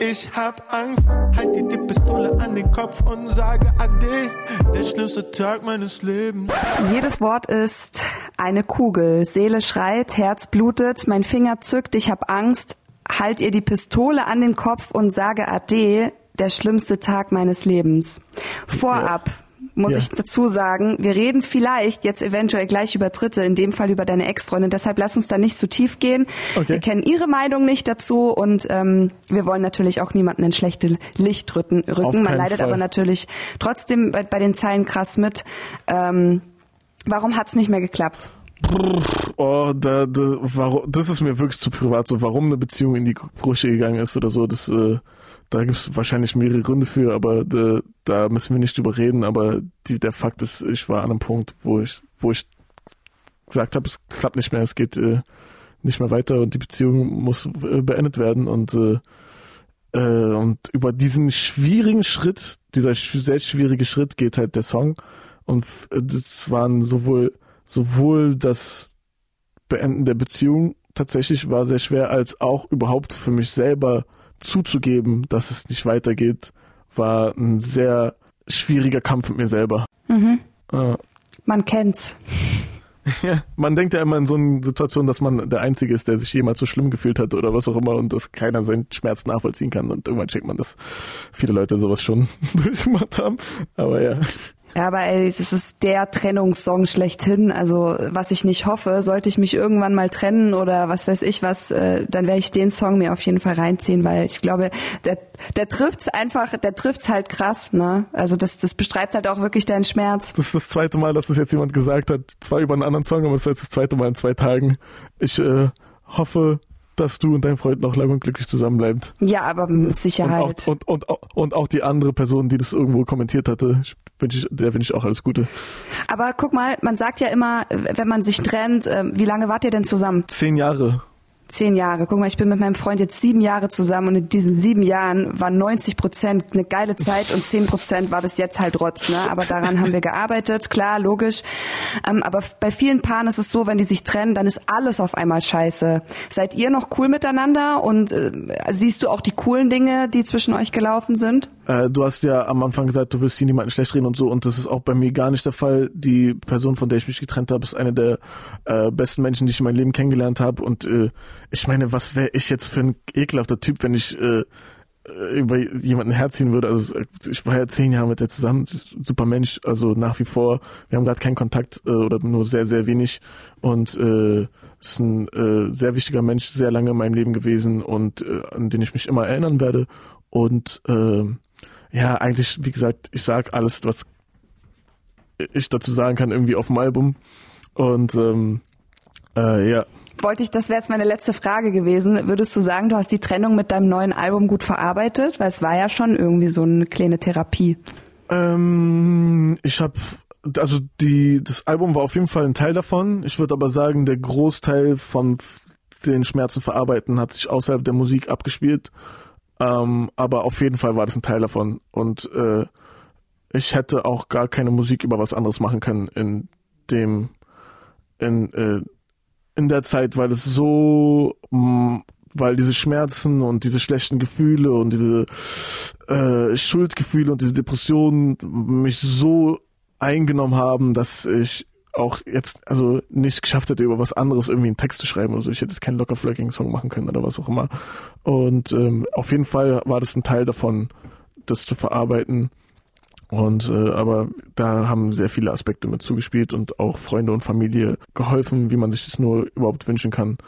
Ich hab Angst, halt dir die Pistole an den Kopf und sage Ade. Der schlimmste Tag meines Lebens. Jedes Wort ist eine Kugel. Seele schreit, Herz blutet, mein Finger zückt, ich hab Angst. Halt ihr die Pistole an den Kopf und sage Ade, der schlimmste Tag meines Lebens. Vorab muss Ja. ich dazu sagen, wir reden vielleicht jetzt eventuell gleich über Dritte, in dem Fall über deine Ex-Freundin. Deshalb lass uns da nicht zu tief gehen. Okay. Wir kennen ihre Meinung nicht dazu und ähm, wir wollen natürlich auch niemanden in schlechte Licht rücken. Man leidet Fall. aber natürlich trotzdem bei, bei den Zeilen krass mit. Ähm, warum hat's nicht mehr geklappt? Oh, da, da, warum, das ist mir wirklich zu privat. So, warum eine Beziehung in die Brüche gegangen ist oder so, das, äh, da gibt es wahrscheinlich mehrere Gründe für, aber da, da müssen wir nicht drüber reden. Aber die, der Fakt ist, ich war an einem Punkt, wo ich, wo ich gesagt habe, es klappt nicht mehr, es geht äh, nicht mehr weiter und die Beziehung muss äh, beendet werden und äh, äh, und über diesen schwierigen Schritt, dieser sehr schwierige Schritt geht halt der Song und äh, das waren sowohl sowohl das Beenden der Beziehung tatsächlich war sehr schwer, als auch überhaupt für mich selber zuzugeben, dass es nicht weitergeht, war ein sehr schwieriger Kampf mit mir selber. Mhm. Äh. Man kennt's. Ja, man denkt ja immer in so einer Situation, dass man der Einzige ist, der sich jemals so schlimm gefühlt hat oder was auch immer und dass keiner seinen Schmerz nachvollziehen kann und irgendwann checkt man, dass viele Leute sowas schon durchgemacht haben. Aber ja. Ja, aber ey, es ist der Trennungssong schlechthin. Also was ich nicht hoffe, sollte ich mich irgendwann mal trennen oder was weiß ich was, äh, dann werde ich den Song mir auf jeden Fall reinziehen, weil ich glaube, der, der trifft's einfach, der trifft's halt krass, ne? Also das, das beschreibt halt auch wirklich deinen Schmerz. Das ist das zweite Mal, dass das jetzt jemand gesagt hat. Zwar über einen anderen Song, aber das ist jetzt das zweite Mal in zwei Tagen. Ich äh, hoffe, dass du und dein Freund noch lange und glücklich zusammenbleibt. Ja, aber mit Sicherheit. Und auch, und, und, und auch die andere Person, die das irgendwo kommentiert hatte, wünsche ich, der wünsche ich auch alles Gute. Aber guck mal, man sagt ja immer, wenn man sich trennt, äh, wie lange wart ihr denn zusammen? Zehn Jahre. Zehn Jahre. Guck mal, ich bin mit meinem Freund jetzt sieben Jahre zusammen und in diesen sieben Jahren war 90 Prozent eine geile Zeit und 10 Prozent war bis jetzt halt Rotz. Ne? Aber daran haben wir gearbeitet, klar, logisch. Ähm, aber bei vielen Paaren ist es so, wenn die sich trennen, dann ist alles auf einmal scheiße. Seid ihr noch cool miteinander und äh, siehst du auch die coolen Dinge, die zwischen euch gelaufen sind? Äh, du hast ja am Anfang gesagt, du willst hier niemanden schlecht reden und so und das ist auch bei mir gar nicht der Fall. Die Person, von der ich mich getrennt habe, ist eine der äh, besten Menschen, die ich in meinem Leben kennengelernt habe und äh, ich meine, was wäre ich jetzt für ein ekelhafter Typ, wenn ich äh, äh, über jemanden herziehen würde. Also ich war ja zehn Jahre mit der zusammen, super Mensch, also nach wie vor. Wir haben gerade keinen Kontakt äh, oder nur sehr, sehr wenig und äh, ist ein äh, sehr wichtiger Mensch, sehr lange in meinem Leben gewesen und äh, an den ich mich immer erinnern werde. Und äh, ja, eigentlich, wie gesagt, ich sag alles, was ich dazu sagen kann, irgendwie auf dem Album. Und ähm, äh, ja, wollte ich, das wäre jetzt meine letzte Frage gewesen. Würdest du sagen, du hast die Trennung mit deinem neuen Album gut verarbeitet? Weil es war ja schon irgendwie so eine kleine Therapie. Ähm, ich habe also die das Album war auf jeden Fall ein Teil davon. Ich würde aber sagen, der Großteil von den Schmerzen verarbeiten hat sich außerhalb der Musik abgespielt. Ähm, aber auf jeden Fall war das ein Teil davon. Und äh, ich hätte auch gar keine Musik über was anderes machen können in dem in äh, in der Zeit, weil es so, mm, weil diese Schmerzen und diese schlechten Gefühle und diese äh, Schuldgefühle und diese Depressionen mich so eingenommen haben, dass ich auch jetzt also nicht geschafft hätte, über was anderes irgendwie einen Text zu schreiben oder so. Ich hätte jetzt keinen locker flirting Song machen können oder was auch immer. Und ähm, auf jeden Fall war das ein Teil davon, das zu verarbeiten. Und äh, aber da haben sehr viele Aspekte mit zugespielt und auch Freunde und Familie geholfen, wie man sich das nur überhaupt wünschen kann.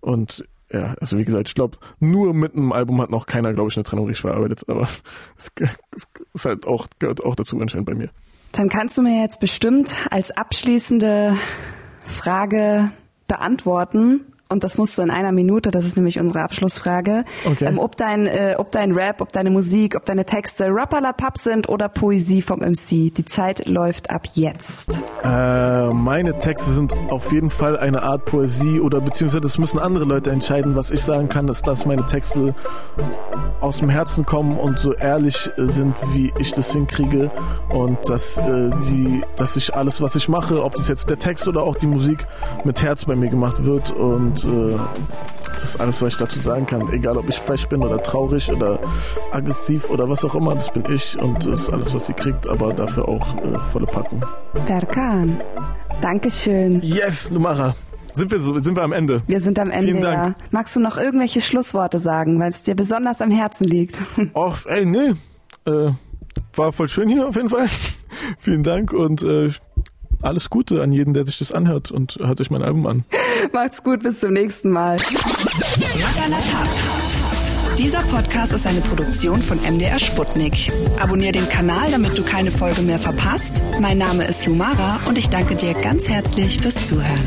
Und ja, also wie gesagt, ich glaube, nur mit einem Album hat noch keiner, glaube ich, eine Trennung richtig verarbeitet, aber es, ist halt auch, gehört auch dazu anscheinend bei mir. Dann kannst du mir jetzt bestimmt als abschließende Frage beantworten, und das musst du in einer Minute, das ist nämlich unsere Abschlussfrage, okay. ähm, ob, dein, äh, ob dein Rap, ob deine Musik, ob deine Texte Rapperlapap sind oder Poesie vom MC. Die Zeit läuft ab jetzt. Äh, meine Texte sind auf jeden Fall eine Art Poesie oder beziehungsweise das müssen andere Leute entscheiden. Was ich sagen kann, ist, dass meine Texte aus dem Herzen kommen und so ehrlich sind, wie ich das hinkriege und dass, äh, die, dass ich alles, was ich mache, ob das jetzt der Text oder auch die Musik mit Herz bei mir gemacht wird und und äh, das ist alles, was ich dazu sagen kann. Egal, ob ich fresh bin oder traurig oder aggressiv oder was auch immer, das bin ich und das ist alles, was sie kriegt, aber dafür auch äh, volle Packung. Berkan, Dankeschön. Yes, Lumara. Sind wir, so, sind wir am Ende? Wir sind am Ende, Vielen Dank. ja. Magst du noch irgendwelche Schlussworte sagen, weil es dir besonders am Herzen liegt? Och, ey, nee. Äh, war voll schön hier auf jeden Fall. Vielen Dank und äh, alles Gute an jeden, der sich das anhört und hört euch mein Album an. Macht's gut, bis zum nächsten Mal. Dieser Podcast ist eine Produktion von MDR Sputnik. Abonnier den Kanal, damit du keine Folge mehr verpasst. Mein Name ist Lumara und ich danke dir ganz herzlich fürs Zuhören.